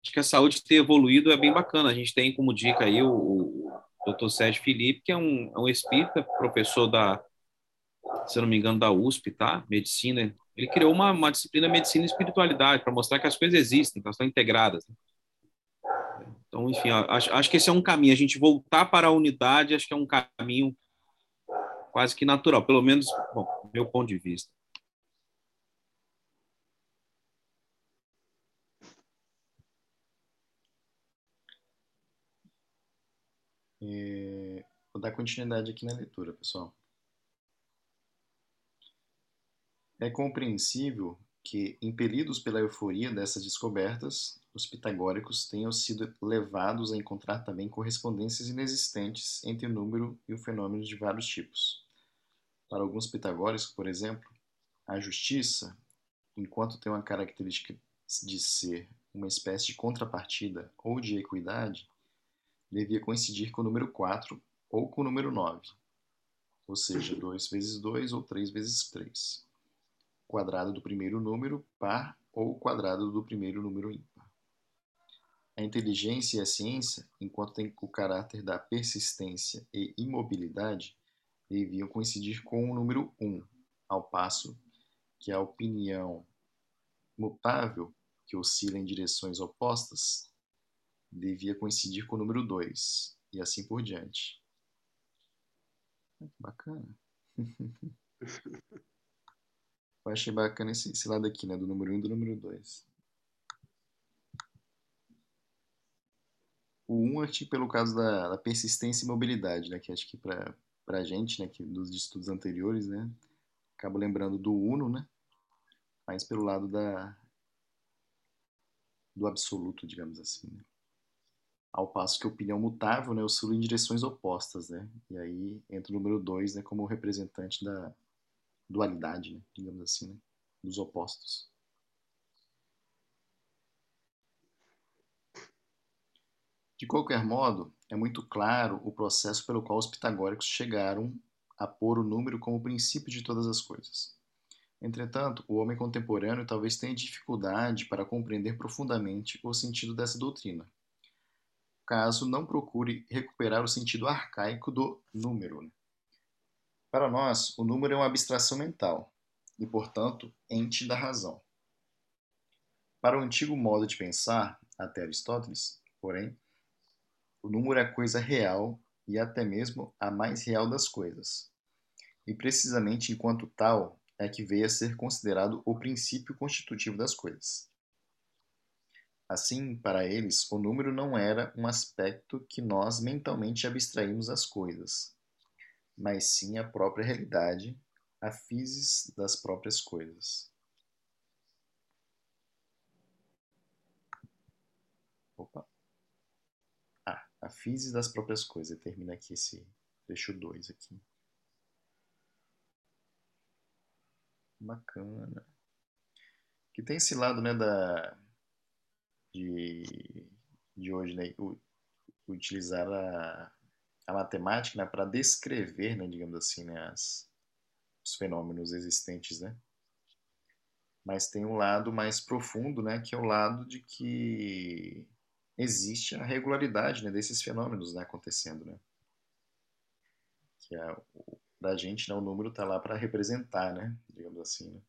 Acho que a saúde ter evoluído é bem bacana. A gente tem como dica aí o, o Dr. Sérgio Felipe, que é um, é um espírita, professor da, se eu não me engano, da USP, tá? Medicina. Ele criou uma, uma disciplina medicina e espiritualidade para mostrar que as coisas existem, que elas estão integradas. Né? Então, enfim, acho, acho que esse é um caminho. A gente voltar para a unidade, acho que é um caminho quase que natural, pelo menos, bom, meu ponto de vista. E vou dar continuidade aqui na leitura, pessoal. É compreensível que, impelidos pela euforia dessas descobertas, os pitagóricos tenham sido levados a encontrar também correspondências inexistentes entre o número e o fenômeno de vários tipos. Para alguns pitagóricos, por exemplo, a justiça, enquanto tem uma característica de ser uma espécie de contrapartida ou de equidade, devia coincidir com o número 4 ou com o número 9, ou seja, 2 vezes 2 ou 3 vezes 3. Quadrado do primeiro número par ou quadrado do primeiro número ímpar. A inteligência e a ciência, enquanto têm o caráter da persistência e imobilidade, deviam coincidir com o número 1, um, ao passo que a opinião mutável, que oscila em direções opostas, devia coincidir com o número 2, e assim por diante. Bacana. Eu achei bacana esse, esse lado aqui, né? Do número 1 um e do número 2. O 1 um, que pelo caso da, da, persistência e mobilidade, né? Que acho que para a gente, né? Que dos estudos anteriores, né? Acabo lembrando do Uno, né? Mas pelo lado da, do absoluto, digamos assim. Né? Ao passo que a opinião mutável, né? Oscila em direções opostas, né? E aí entra o número 2, né? Como representante da dualidade, né? Digamos assim, né? Dos opostos. De qualquer modo, é muito claro o processo pelo qual os pitagóricos chegaram a pôr o número como princípio de todas as coisas. Entretanto, o homem contemporâneo talvez tenha dificuldade para compreender profundamente o sentido dessa doutrina, caso não procure recuperar o sentido arcaico do número. Para nós, o número é uma abstração mental e, portanto, ente da razão. Para o antigo modo de pensar, até Aristóteles, porém, o número é a coisa real e até mesmo a mais real das coisas. E precisamente enquanto tal é que veio a ser considerado o princípio constitutivo das coisas. Assim, para eles, o número não era um aspecto que nós mentalmente abstraímos as coisas, mas sim a própria realidade, a physis das próprias coisas. Opa a física das próprias coisas. Termina aqui esse trecho 2 aqui. Bacana. Que tem esse lado, né, da de, de hoje, né, utilizar a, a matemática, né, para descrever, né, digamos assim, né, as, os fenômenos existentes, né? Mas tem um lado mais profundo, né, que é o lado de que existe a regularidade né, desses fenômenos né, acontecendo. Né? Que é, para a gente, né, o número está lá para representar, né, digamos assim. Né?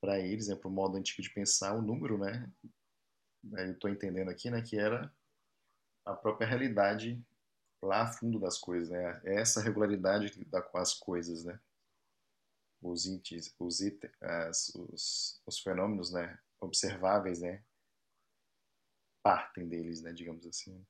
Para eles, né, para o modo antigo de pensar, o número, né, eu estou entendendo aqui, né, que era a própria realidade lá fundo das coisas, né? É essa regularidade da com as coisas, né? Os itens, os, itens, as, os, os fenômenos, né? Observáveis, né? partem deles, né, digamos assim.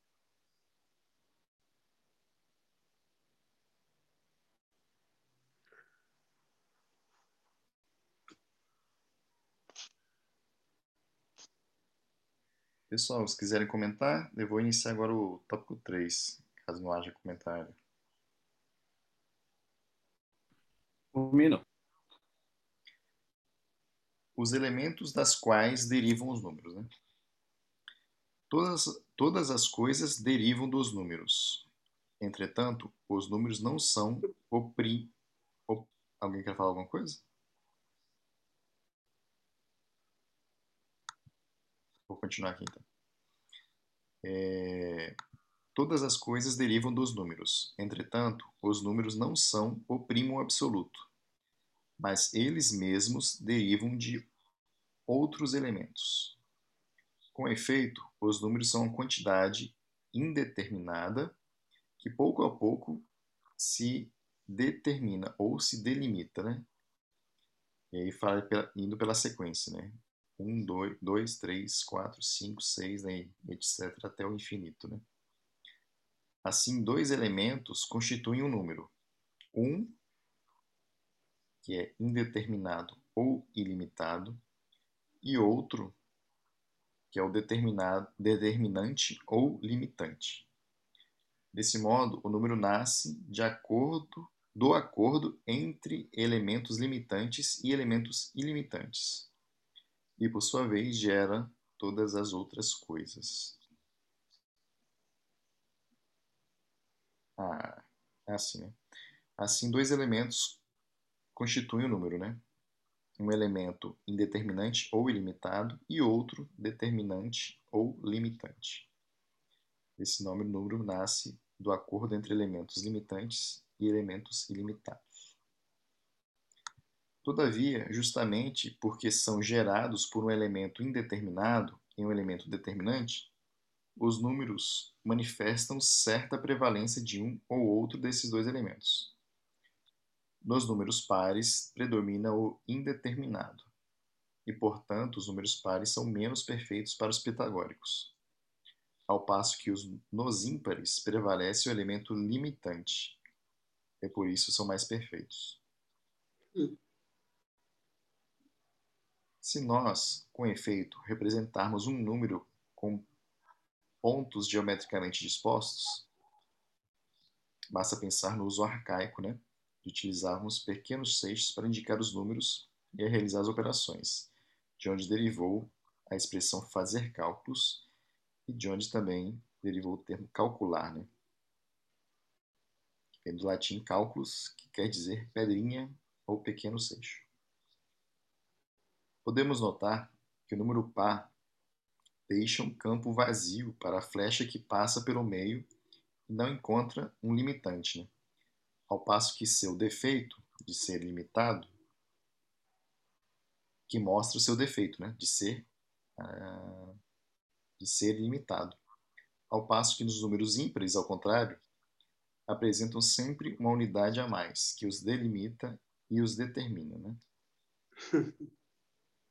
Pessoal, se quiserem comentar, eu vou iniciar agora o tópico 3, caso não haja comentário. Um Os elementos das quais derivam os números, né? Todas, todas as coisas derivam dos números. Entretanto, os números não são o prim... o- Alguém quer falar alguma coisa? Vou continuar aqui então. É, Todas as coisas derivam dos números. Entretanto, os números não são o primo absoluto, mas eles mesmos derivam de outros elementos. Com efeito, os números são uma quantidade indeterminada que pouco a pouco se determina ou se delimita, né? E aí fala indo pela sequência, né? 1, 2, 3, 4, 5, 6, né? etc. até o infinito, né? Assim, dois elementos constituem um número. Um, que é indeterminado ou ilimitado, e outro, que é o determinante ou limitante. Desse modo, o número nasce de acordo do acordo entre elementos limitantes e elementos ilimitantes. E por sua vez gera todas as outras coisas. Ah, é assim, né? Assim, dois elementos constituem o número, né? Um elemento indeterminante ou ilimitado e outro determinante ou limitante. Esse nome número nasce do acordo entre elementos limitantes e elementos ilimitados. Todavia, justamente porque são gerados por um elemento indeterminado em um elemento determinante, os números manifestam certa prevalência de um ou outro desses dois elementos. Nos números pares predomina o indeterminado, e portanto os números pares são menos perfeitos para os pitagóricos, ao passo que os, nos ímpares prevalece o elemento limitante, e por isso são mais perfeitos. Se nós, com efeito, representarmos um número com pontos geometricamente dispostos, basta pensar no uso arcaico, né? De utilizarmos pequenos seixos para indicar os números e realizar as operações, de onde derivou a expressão fazer cálculos e de onde também derivou o termo calcular, né? Vem do latim cálculos, que quer dizer pedrinha ou pequeno seixo. Podemos notar que o número par deixa um campo vazio para a flecha que passa pelo meio e não encontra um limitante, né? ao passo que seu defeito de ser limitado, que mostra o seu defeito, né? de ser ah, de ser limitado, ao passo que nos números ímpares, ao contrário, apresentam sempre uma unidade a mais que os delimita e os determina, né?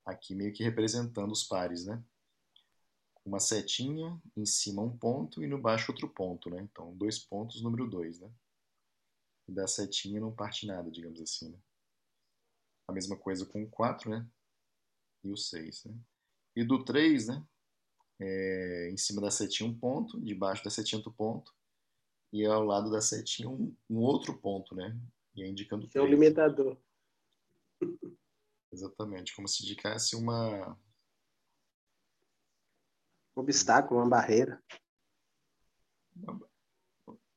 Aqui meio que representando os pares, né? Uma setinha, em cima um ponto e no baixo outro ponto, né? Então, dois pontos, número dois, né? E da setinha não parte nada, digamos assim, né? A mesma coisa com o 4, né? E o 6, né? E do 3, né? É, em cima da setinha um ponto, debaixo da setinha outro ponto, e ao lado da setinha um, um outro ponto, né? E aí indicando Esse é o três. limitador. Exatamente, como se indicasse uma. Um obstáculo, uma barreira.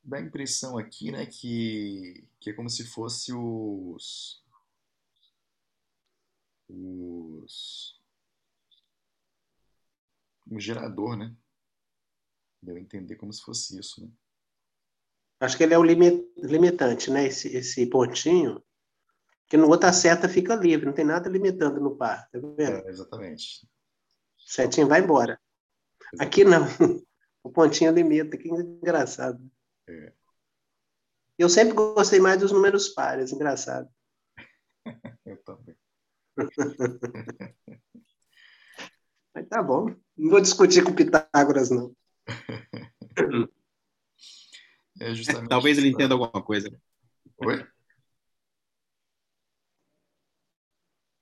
Dá a impressão aqui, né, que, que é como se fosse os. Os. Um gerador, né? Deu a entender como se fosse isso, né? Acho que ele é o limi- limitante, né? Esse, esse pontinho. Que no outra seta fica livre, não tem nada limitando no par, tá vendo? É, exatamente. Setinha vai embora. Aqui não. O pontinho limita, que engraçado. É. Eu sempre gostei mais dos números pares, engraçado. Eu também. Mas tá bom. Não vou discutir com Pitágoras, não. É justamente Talvez ele né? entenda alguma coisa. Oi?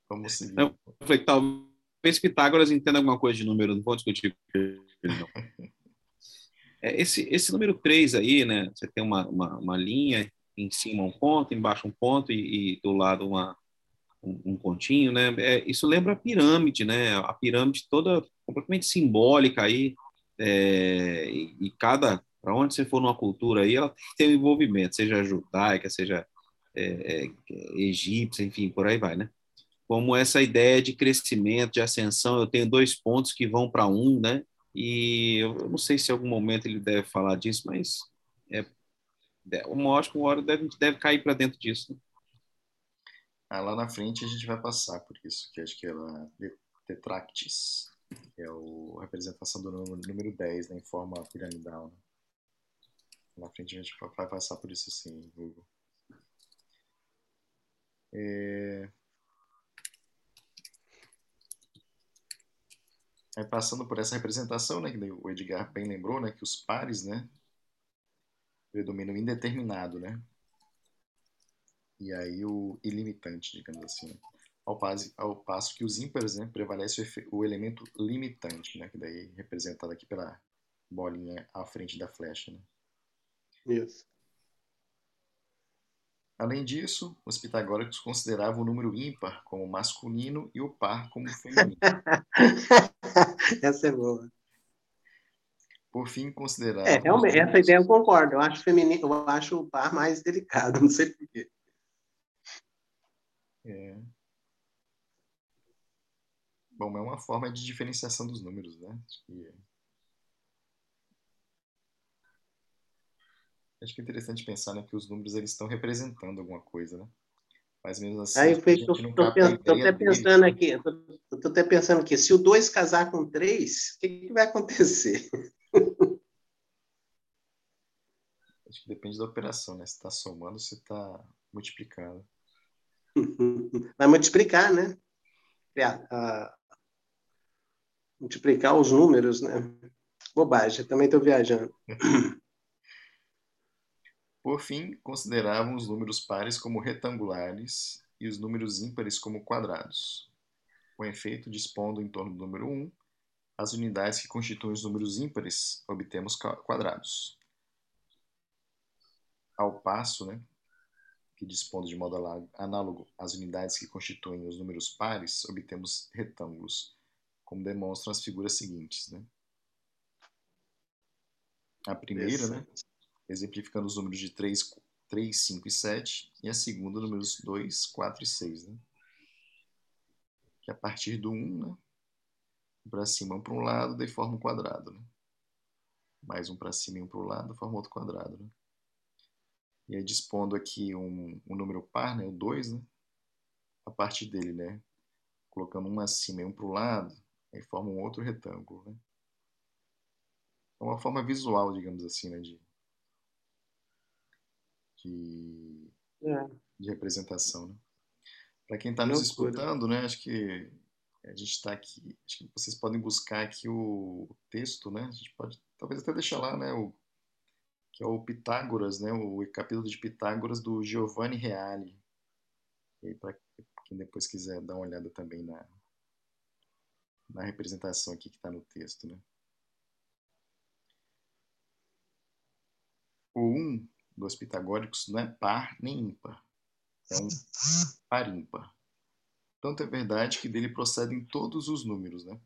Vamos seguir. Não. Eu falei, talvez Pitágoras entenda alguma coisa de número, não vou discutir com ele, não. É, esse, esse número 3 aí, né? Você tem uma, uma, uma linha, em cima um ponto, embaixo um ponto e, e do lado uma, um, um pontinho, né? É, isso lembra a pirâmide, né? A pirâmide toda completamente simbólica aí, é, e, e cada, Para onde você for numa cultura aí, ela tem um envolvimento, seja judaica, seja é, é, egípcia, enfim, por aí vai, né? Como essa ideia de crescimento, de ascensão, eu tenho dois pontos que vão para um, né? E eu não sei se em algum momento ele deve falar disso, mas é, acho que uma hora deve, deve cair para dentro disso. Né? Ah, lá na frente a gente vai passar por isso, que acho que ela Tetractis, que é a representação do número, número 10 né, em forma piramidal. Né? Na frente a gente vai passar por isso sim, Google. É... Aí passando por essa representação, né, que o Edgar bem lembrou, né, que os pares, né, predominam indeterminado, né, e aí o ilimitante, digamos assim. Né? Ao, passo, ao passo que os ímpares, né, prevalece o, o, elemento limitante, né, que daí é representado aqui pela bolinha à frente da flecha. Né? Isso. Além disso, os pitagóricos consideravam o número ímpar como masculino e o par como feminino. essa é boa. Por fim, consideravam. É, realmente, essa ideia eu concordo. Eu acho feminino, eu acho o par mais delicado, não sei porquê. É. Bom, é uma forma de diferenciação dos números, né? Acho que Acho que é interessante pensar né, que os números eles estão representando alguma coisa, né? Mas mesmo assim, Aí, pensando, tô até pensando aqui, tô, até pensando aqui, se o 2 casar com 3, o que, que vai acontecer? Acho que depende da operação, né? Se está somando, se está multiplicando. Vai multiplicar, né? Uh, multiplicar os números, né? Bobagem, também estou viajando. Por fim, consideravam os números pares como retangulares e os números ímpares como quadrados. Com efeito, dispondo em torno do número 1, as unidades que constituem os números ímpares obtemos quadrados. Ao passo, né, que dispondo de modo análogo às unidades que constituem os números pares, obtemos retângulos, como demonstram as figuras seguintes. Né? A primeira, né, exemplificando os números de 3, 3, 5 e 7, e a segunda, números 2, 4 e 6. Né? Que a partir do 1, né, para cima um para um lado, daí forma um quadrado. Né? Mais um para cima e um para o lado, forma outro quadrado. Né? E aí dispondo aqui um, um número par, né, o 2, né? a partir dele, né? colocando um acima e um para o lado, aí forma um outro retângulo. Né? É uma forma visual, digamos assim, né, de, de, é. de representação. Né? Para quem está nos escutando, né, acho que a gente está aqui, acho que vocês podem buscar aqui o texto, né? A gente pode talvez até deixar lá, né, o que é o Pitágoras, né, o capítulo de Pitágoras do Giovanni Reale. E para quem depois quiser dar uma olhada também na, na representação aqui que está no texto, né? O 1 dos pitagóricos não é par nem ímpar, é um par ímpar. Tanto é verdade que dele procedem todos os números, né?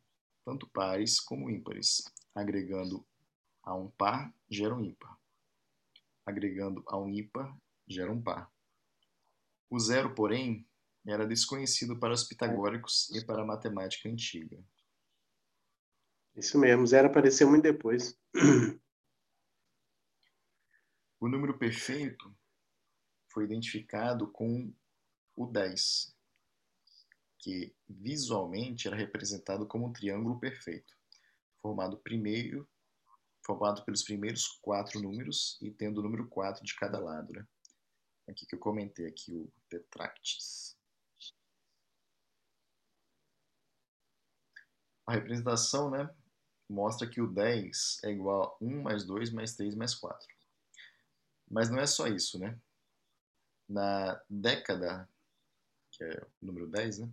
tanto pares como ímpares. Agregando a um par, gera um ímpar. Agregando a um ímpar, gera um par. O zero, porém, era desconhecido para os pitagóricos e para a matemática antiga. Isso mesmo, zero apareceu muito depois. O número perfeito foi identificado com o 10, que visualmente era representado como um triângulo perfeito, formado primeiro formado pelos primeiros quatro números e tendo o número 4 de cada lado. Né? Aqui que eu comentei aqui o tetractis. A representação né, mostra que o 10 é igual a 1 mais 2 mais 3 mais 4. Mas não é só isso, né? Na década, que é o número 10, né?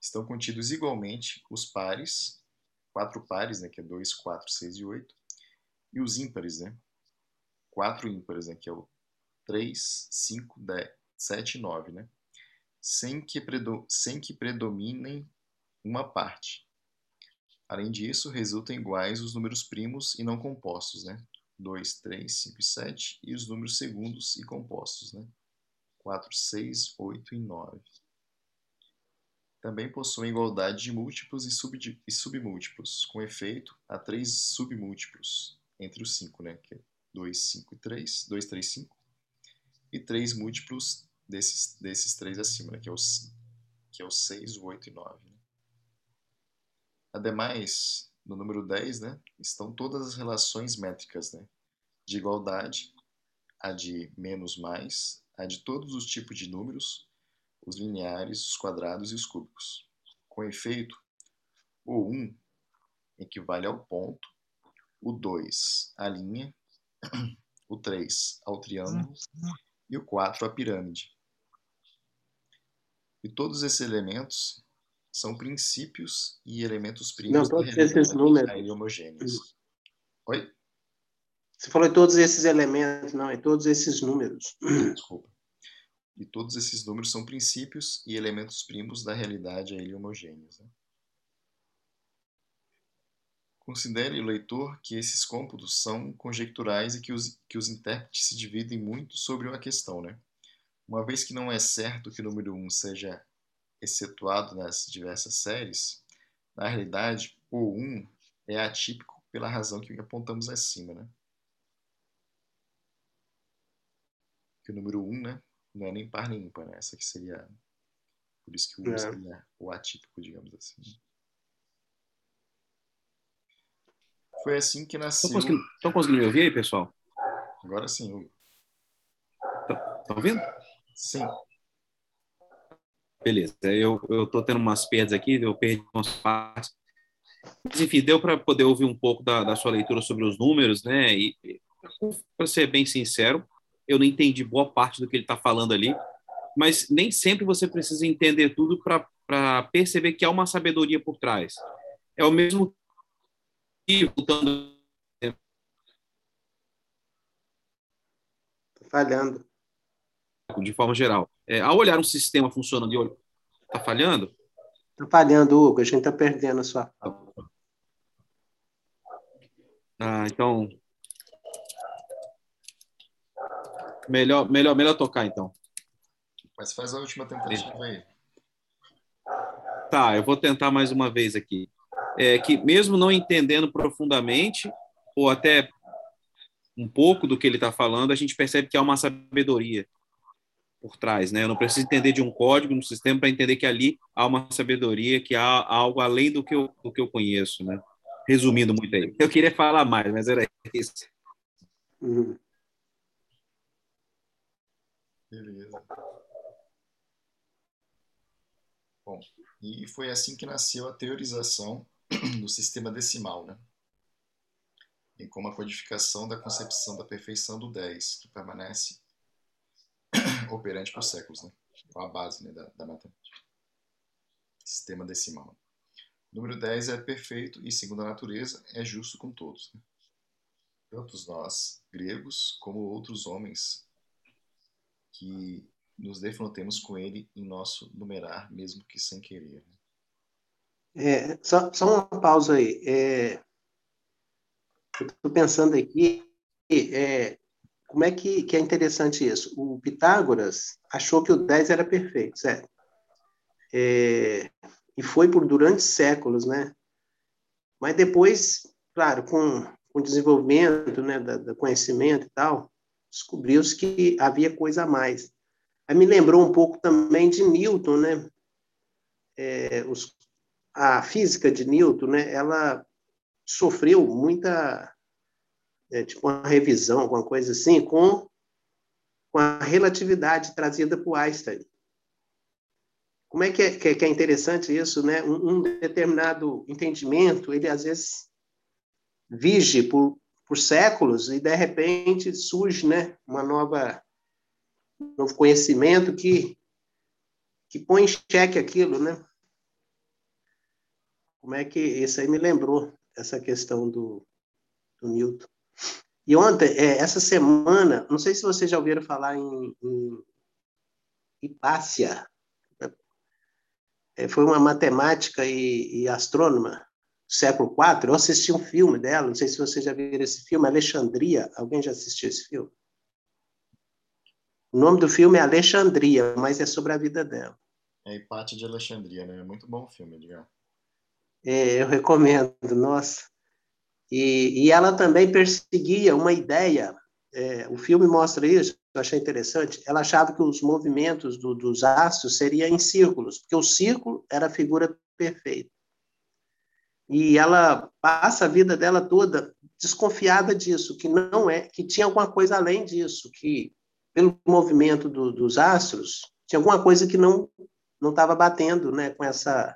Estão contidos igualmente os pares, quatro pares, né? Que é 2, 4, 6 e 8. E os ímpares, né? Quatro ímpares, né? Que é o 3, 5, 10, 7 e 9, né? Sem que, sem que predominem uma parte. Além disso, resultam iguais os números primos e não compostos, né? 2, 3, 5 e 7, e os números segundos e compostos, né? 4, 6, 8 e 9. Também possuem igualdade de múltiplos e, e submúltiplos, com efeito a três submúltiplos entre os 5, né? Que é 2, 5 e 3, 2, 3, 5, e três múltiplos desses, desses três acima, né? que, é o, que é o 6, o 8 e 9. Né? Ademais, no número 10, né, estão todas as relações métricas né, de igualdade, a de menos mais, a de todos os tipos de números, os lineares, os quadrados e os cúbicos. Com efeito, o 1 equivale ao ponto, o 2 à linha, o 3 ao triângulo e o 4 à pirâmide. E todos esses elementos são princípios e elementos primos Não, todos esses números. homogêneos. Oi? Você falou em todos esses elementos, não, em todos esses números. Desculpa e todos esses números são princípios e elementos primos da realidade a ele homogêneos. Né? Considere, leitor, que esses cômputos são conjecturais e que os, que os intérpretes se dividem muito sobre uma questão. Né? Uma vez que não é certo que o número 1 seja excetuado nas diversas séries, na realidade, o 1 é atípico pela razão que apontamos acima. Né? Que o número 1 né, não é nem par nem ímpar, né? Essa que seria. Por isso que o é. seria o atípico, digamos assim. Foi assim que nasceu. Estão conseguindo, conseguindo me ouvir aí, pessoal? Agora sim, Hugo. Estão tá, ouvindo? Sim. Beleza. Eu, tô tendo umas perdas aqui, eu perdi umas partes. Mas, enfim, deu para poder ouvir um pouco da, da sua leitura sobre os números, né? E, para ser bem sincero, eu não entendi boa parte do que ele está falando ali, mas nem sempre você precisa entender tudo para perceber que há uma sabedoria por trás. É o mesmo que, voltando. Falhando. De forma geral. É, ao olhar um sistema funcionando, está falhando? Está falhando, Hugo. A gente está perdendo a sua. Ah, então, Melhor, melhor, melhor tocar, então. Mas faz a última tentativa aí. Tá, eu vou tentar mais uma vez aqui. É que mesmo não entendendo profundamente, ou até um pouco do que ele está falando, a gente percebe que há uma sabedoria por trás, né? Eu não preciso entender de um código no sistema para entender que ali há uma sabedoria, que há algo além do que eu, do que eu conheço, né? Resumindo muito aí. Eu queria falar mais, mas era isso. Uhum. Beleza. Bom, e foi assim que nasceu a teorização do sistema decimal, né? Bem como a codificação da concepção da perfeição do 10, que permanece operante por séculos, né? Com a base né, da, da matemática. Sistema decimal. O número 10 é perfeito e, segundo a natureza, é justo com todos. Né? Tanto nós, gregos, como outros homens que nos defrontemos com ele em nosso numerar, mesmo que sem querer. Né? É, só, só uma pausa aí. É, Estou pensando aqui, é, como é que, que é interessante isso? O Pitágoras achou que o 10 era perfeito, certo? É, e foi por durante séculos, né? Mas depois, claro, com, com o desenvolvimento né, do, do conhecimento e tal, descobriu-se que havia coisa a mais. Aí me lembrou um pouco também de Newton, né? É, os, a física de Newton, né? Ela sofreu muita, é, tipo uma revisão, alguma coisa assim, com, com a relatividade trazida por Einstein. Como é que é, que é interessante isso, né? Um, um determinado entendimento, ele às vezes vige por por séculos e de repente surge, né, uma nova um novo conhecimento que que põe em xeque aquilo, né? Como é que isso aí me lembrou essa questão do, do Newton. E ontem, é, essa semana, não sei se vocês já ouviram falar em, em Hipácia. É, foi uma matemática e, e astrônoma século IV. Eu assisti um filme dela, não sei se vocês já viram esse filme, Alexandria. Alguém já assistiu esse filme? O nome do filme é Alexandria, mas é sobre a vida dela. É Empate de Alexandria, né? É muito bom o filme, Edgar. É, eu recomendo, nossa. E, e ela também perseguia uma ideia, é, o filme mostra isso, eu achei interessante. Ela achava que os movimentos do, dos astros seriam em círculos, porque o círculo era a figura perfeita. E ela passa a vida dela toda desconfiada disso, que não é, que tinha alguma coisa além disso, que pelo movimento do, dos astros tinha alguma coisa que não não estava batendo, né, com essa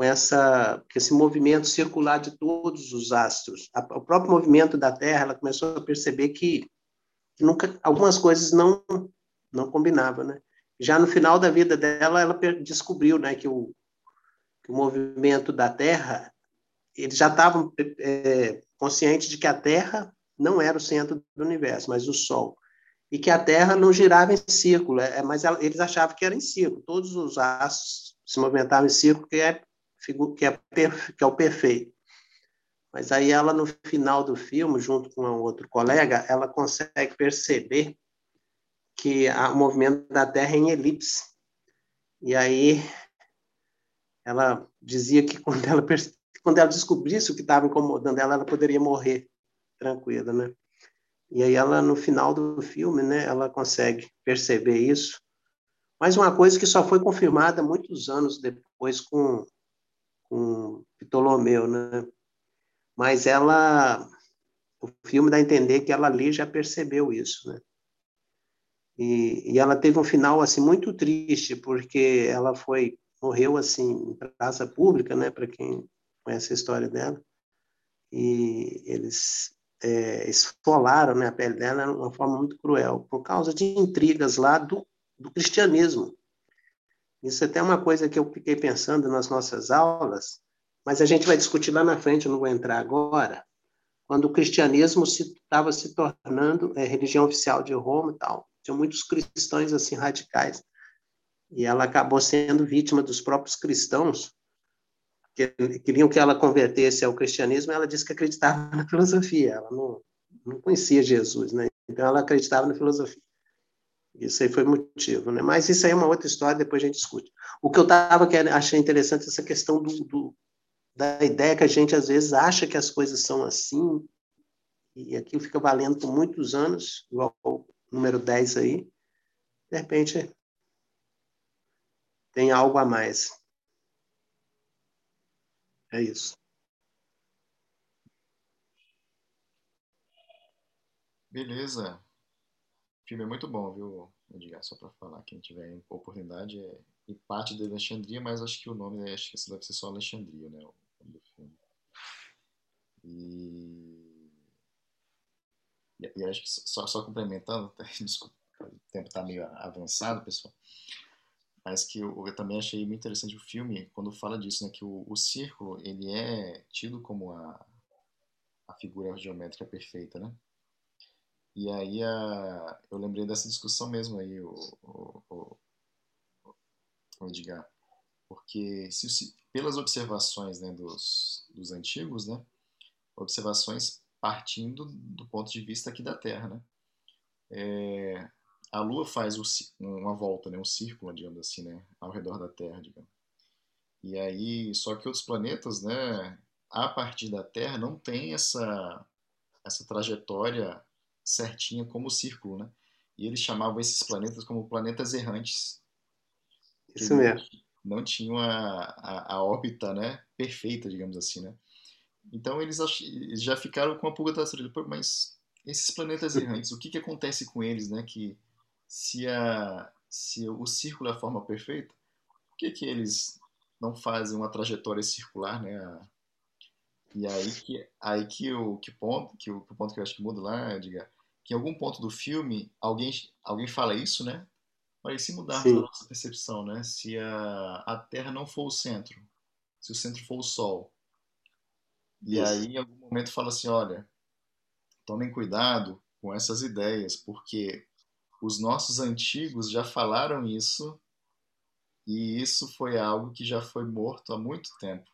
com essa esse movimento circular de todos os astros. O próprio movimento da Terra, ela começou a perceber que, nunca algumas coisas não não combinavam, né? Já no final da vida dela, ela descobriu, né, que o, que o movimento da Terra, eles já estavam é, conscientes de que a Terra não era o centro do universo, mas o Sol e que a Terra não girava em círculo, é, mas eles achavam que era em círculo. Todos os astros se movimentavam em círculo, que é, que é, que é o perfeito. Mas aí ela, no final do filme, junto com um outro colega, ela consegue perceber que o movimento da Terra é em elipse. E aí ela dizia que quando ela, quando ela descobrisse o que estava incomodando ela, ela poderia morrer tranquila, né? E aí ela, no final do filme, né, ela consegue perceber isso. Mas uma coisa que só foi confirmada muitos anos depois com, com Ptolomeu, né? Mas ela, o filme dá a entender que ela ali já percebeu isso, né? E, e ela teve um final assim muito triste porque ela foi morreu assim em praça pública, né? Para quem conhece a história dela. E eles é, esfolaram né, a pele dela de uma forma muito cruel, por causa de intrigas lá do, do cristianismo. Isso é até uma coisa que eu fiquei pensando nas nossas aulas, mas a gente vai discutir lá na frente, eu não vou entrar agora, quando o cristianismo estava se, se, tornando é, religião oficial de Roma e tal. Tinha muitos cristãos assim radicais. E ela acabou sendo vítima dos próprios cristãos, que queriam que ela convertesse ao cristianismo, ela disse que acreditava na filosofia, ela não, não conhecia Jesus, né? Então ela acreditava na filosofia. Isso aí foi motivo, né? Mas isso aí é uma outra história, depois a gente discute. O que eu estava achei interessante essa questão do, do, da ideia que a gente às vezes acha que as coisas são assim, e aquilo fica valendo por muitos anos, igual o número 10 aí, de repente tem algo a mais. É isso. Beleza. Filme é muito bom, viu, Edgar? Só para falar, quem tiver oportunidade, é parte de Alexandria, mas acho que o nome acho que deve ser só Alexandria, né? O nome do filme. E, e acho que só, só complementando, desculpa, o tempo está meio avançado, pessoal mas que eu, eu, também achei muito interessante o filme quando fala disso, né, que o, o círculo ele é tido como a, a figura geométrica perfeita, né? E aí a, eu lembrei dessa discussão mesmo aí, o, o, o, o Edgar, porque se, se, pelas observações né, dos, dos antigos, né, observações partindo do ponto de vista aqui da Terra, né? É, a Lua faz uma volta, né, um círculo, digamos assim, né, ao redor da Terra, digamos. E aí, só que outros planetas, né, a partir da Terra não tem essa essa trajetória certinha como o círculo, né? E eles chamavam esses planetas como planetas errantes. Isso mesmo. Não tinham a, a, a, órbita, né, perfeita, digamos assim, né? Então eles, já ficaram com a pulga atrás da mas esses planetas errantes, o que que acontece com eles, né, que se, a, se o círculo é a forma perfeita, por que, que eles não fazem uma trajetória circular, né? E aí que, aí que o que ponto, que o, que o ponto que eu acho que muda lá, diga, que em algum ponto do filme alguém, alguém fala isso, né? Mas se mudarmos a nossa percepção, né? Se a, a Terra não for o centro, se o centro for o Sol, e isso. aí em algum momento fala assim, olha, tomem cuidado com essas ideias, porque os nossos antigos já falaram isso e isso foi algo que já foi morto há muito tempo.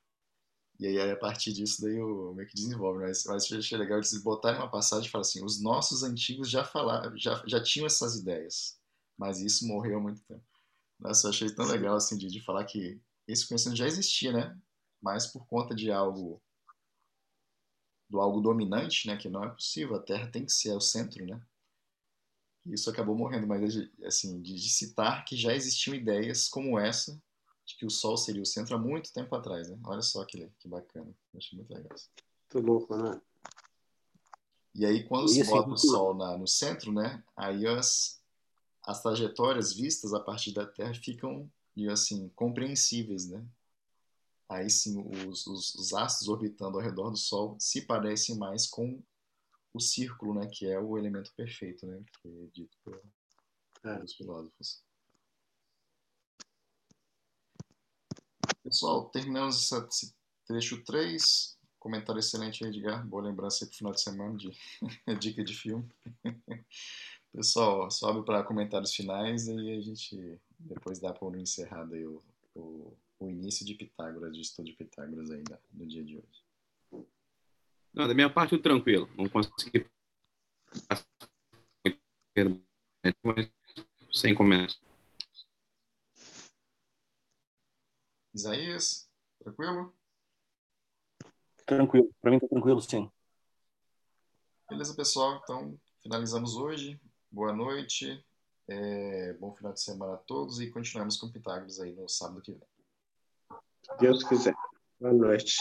E aí, a partir disso, daí eu meio que desenvolve. Mas, mas eu achei legal eles botarem uma passagem e falar assim: os nossos antigos já falaram, já, já tinham essas ideias, mas isso morreu há muito tempo. Nossa, eu achei tão legal assim de, de falar que esse conhecimento já existia, né? Mas por conta de algo do algo dominante, né, que não é possível, a Terra tem que ser o centro, né? Isso acabou morrendo, mas assim, de, de citar que já existiam ideias como essa de que o Sol seria o centro há muito tempo atrás, né? Olha só que, que bacana. Eu achei muito legal. Muito louco, né? E aí, quando se bota o Sol na, no centro, né? Aí as, as trajetórias vistas a partir da Terra ficam, assim, compreensíveis, né? Aí sim, os, os, os astros orbitando ao redor do Sol se parecem mais com o círculo, né? Que é o elemento perfeito, né? Que é dito por, é. pelos filósofos. Pessoal, terminamos esse trecho 3. Comentário excelente, Edgar. Boa lembrança aí pro final de semana de dica de filme. Pessoal, sobe para comentários finais e a gente depois dá para encerrar aí o, o, o, início de Pitágoras, de estudo de Pitágoras ainda no dia de hoje. Não, da minha parte, tranquilo. Não consegui sem comentários. Isaías, tranquilo? Tranquilo, para mim tá tranquilo, sim. Beleza, pessoal, então finalizamos hoje. Boa noite, é, bom final de semana a todos e continuamos com Pitágoras aí no sábado que vem. Deus quiser. Boa noite.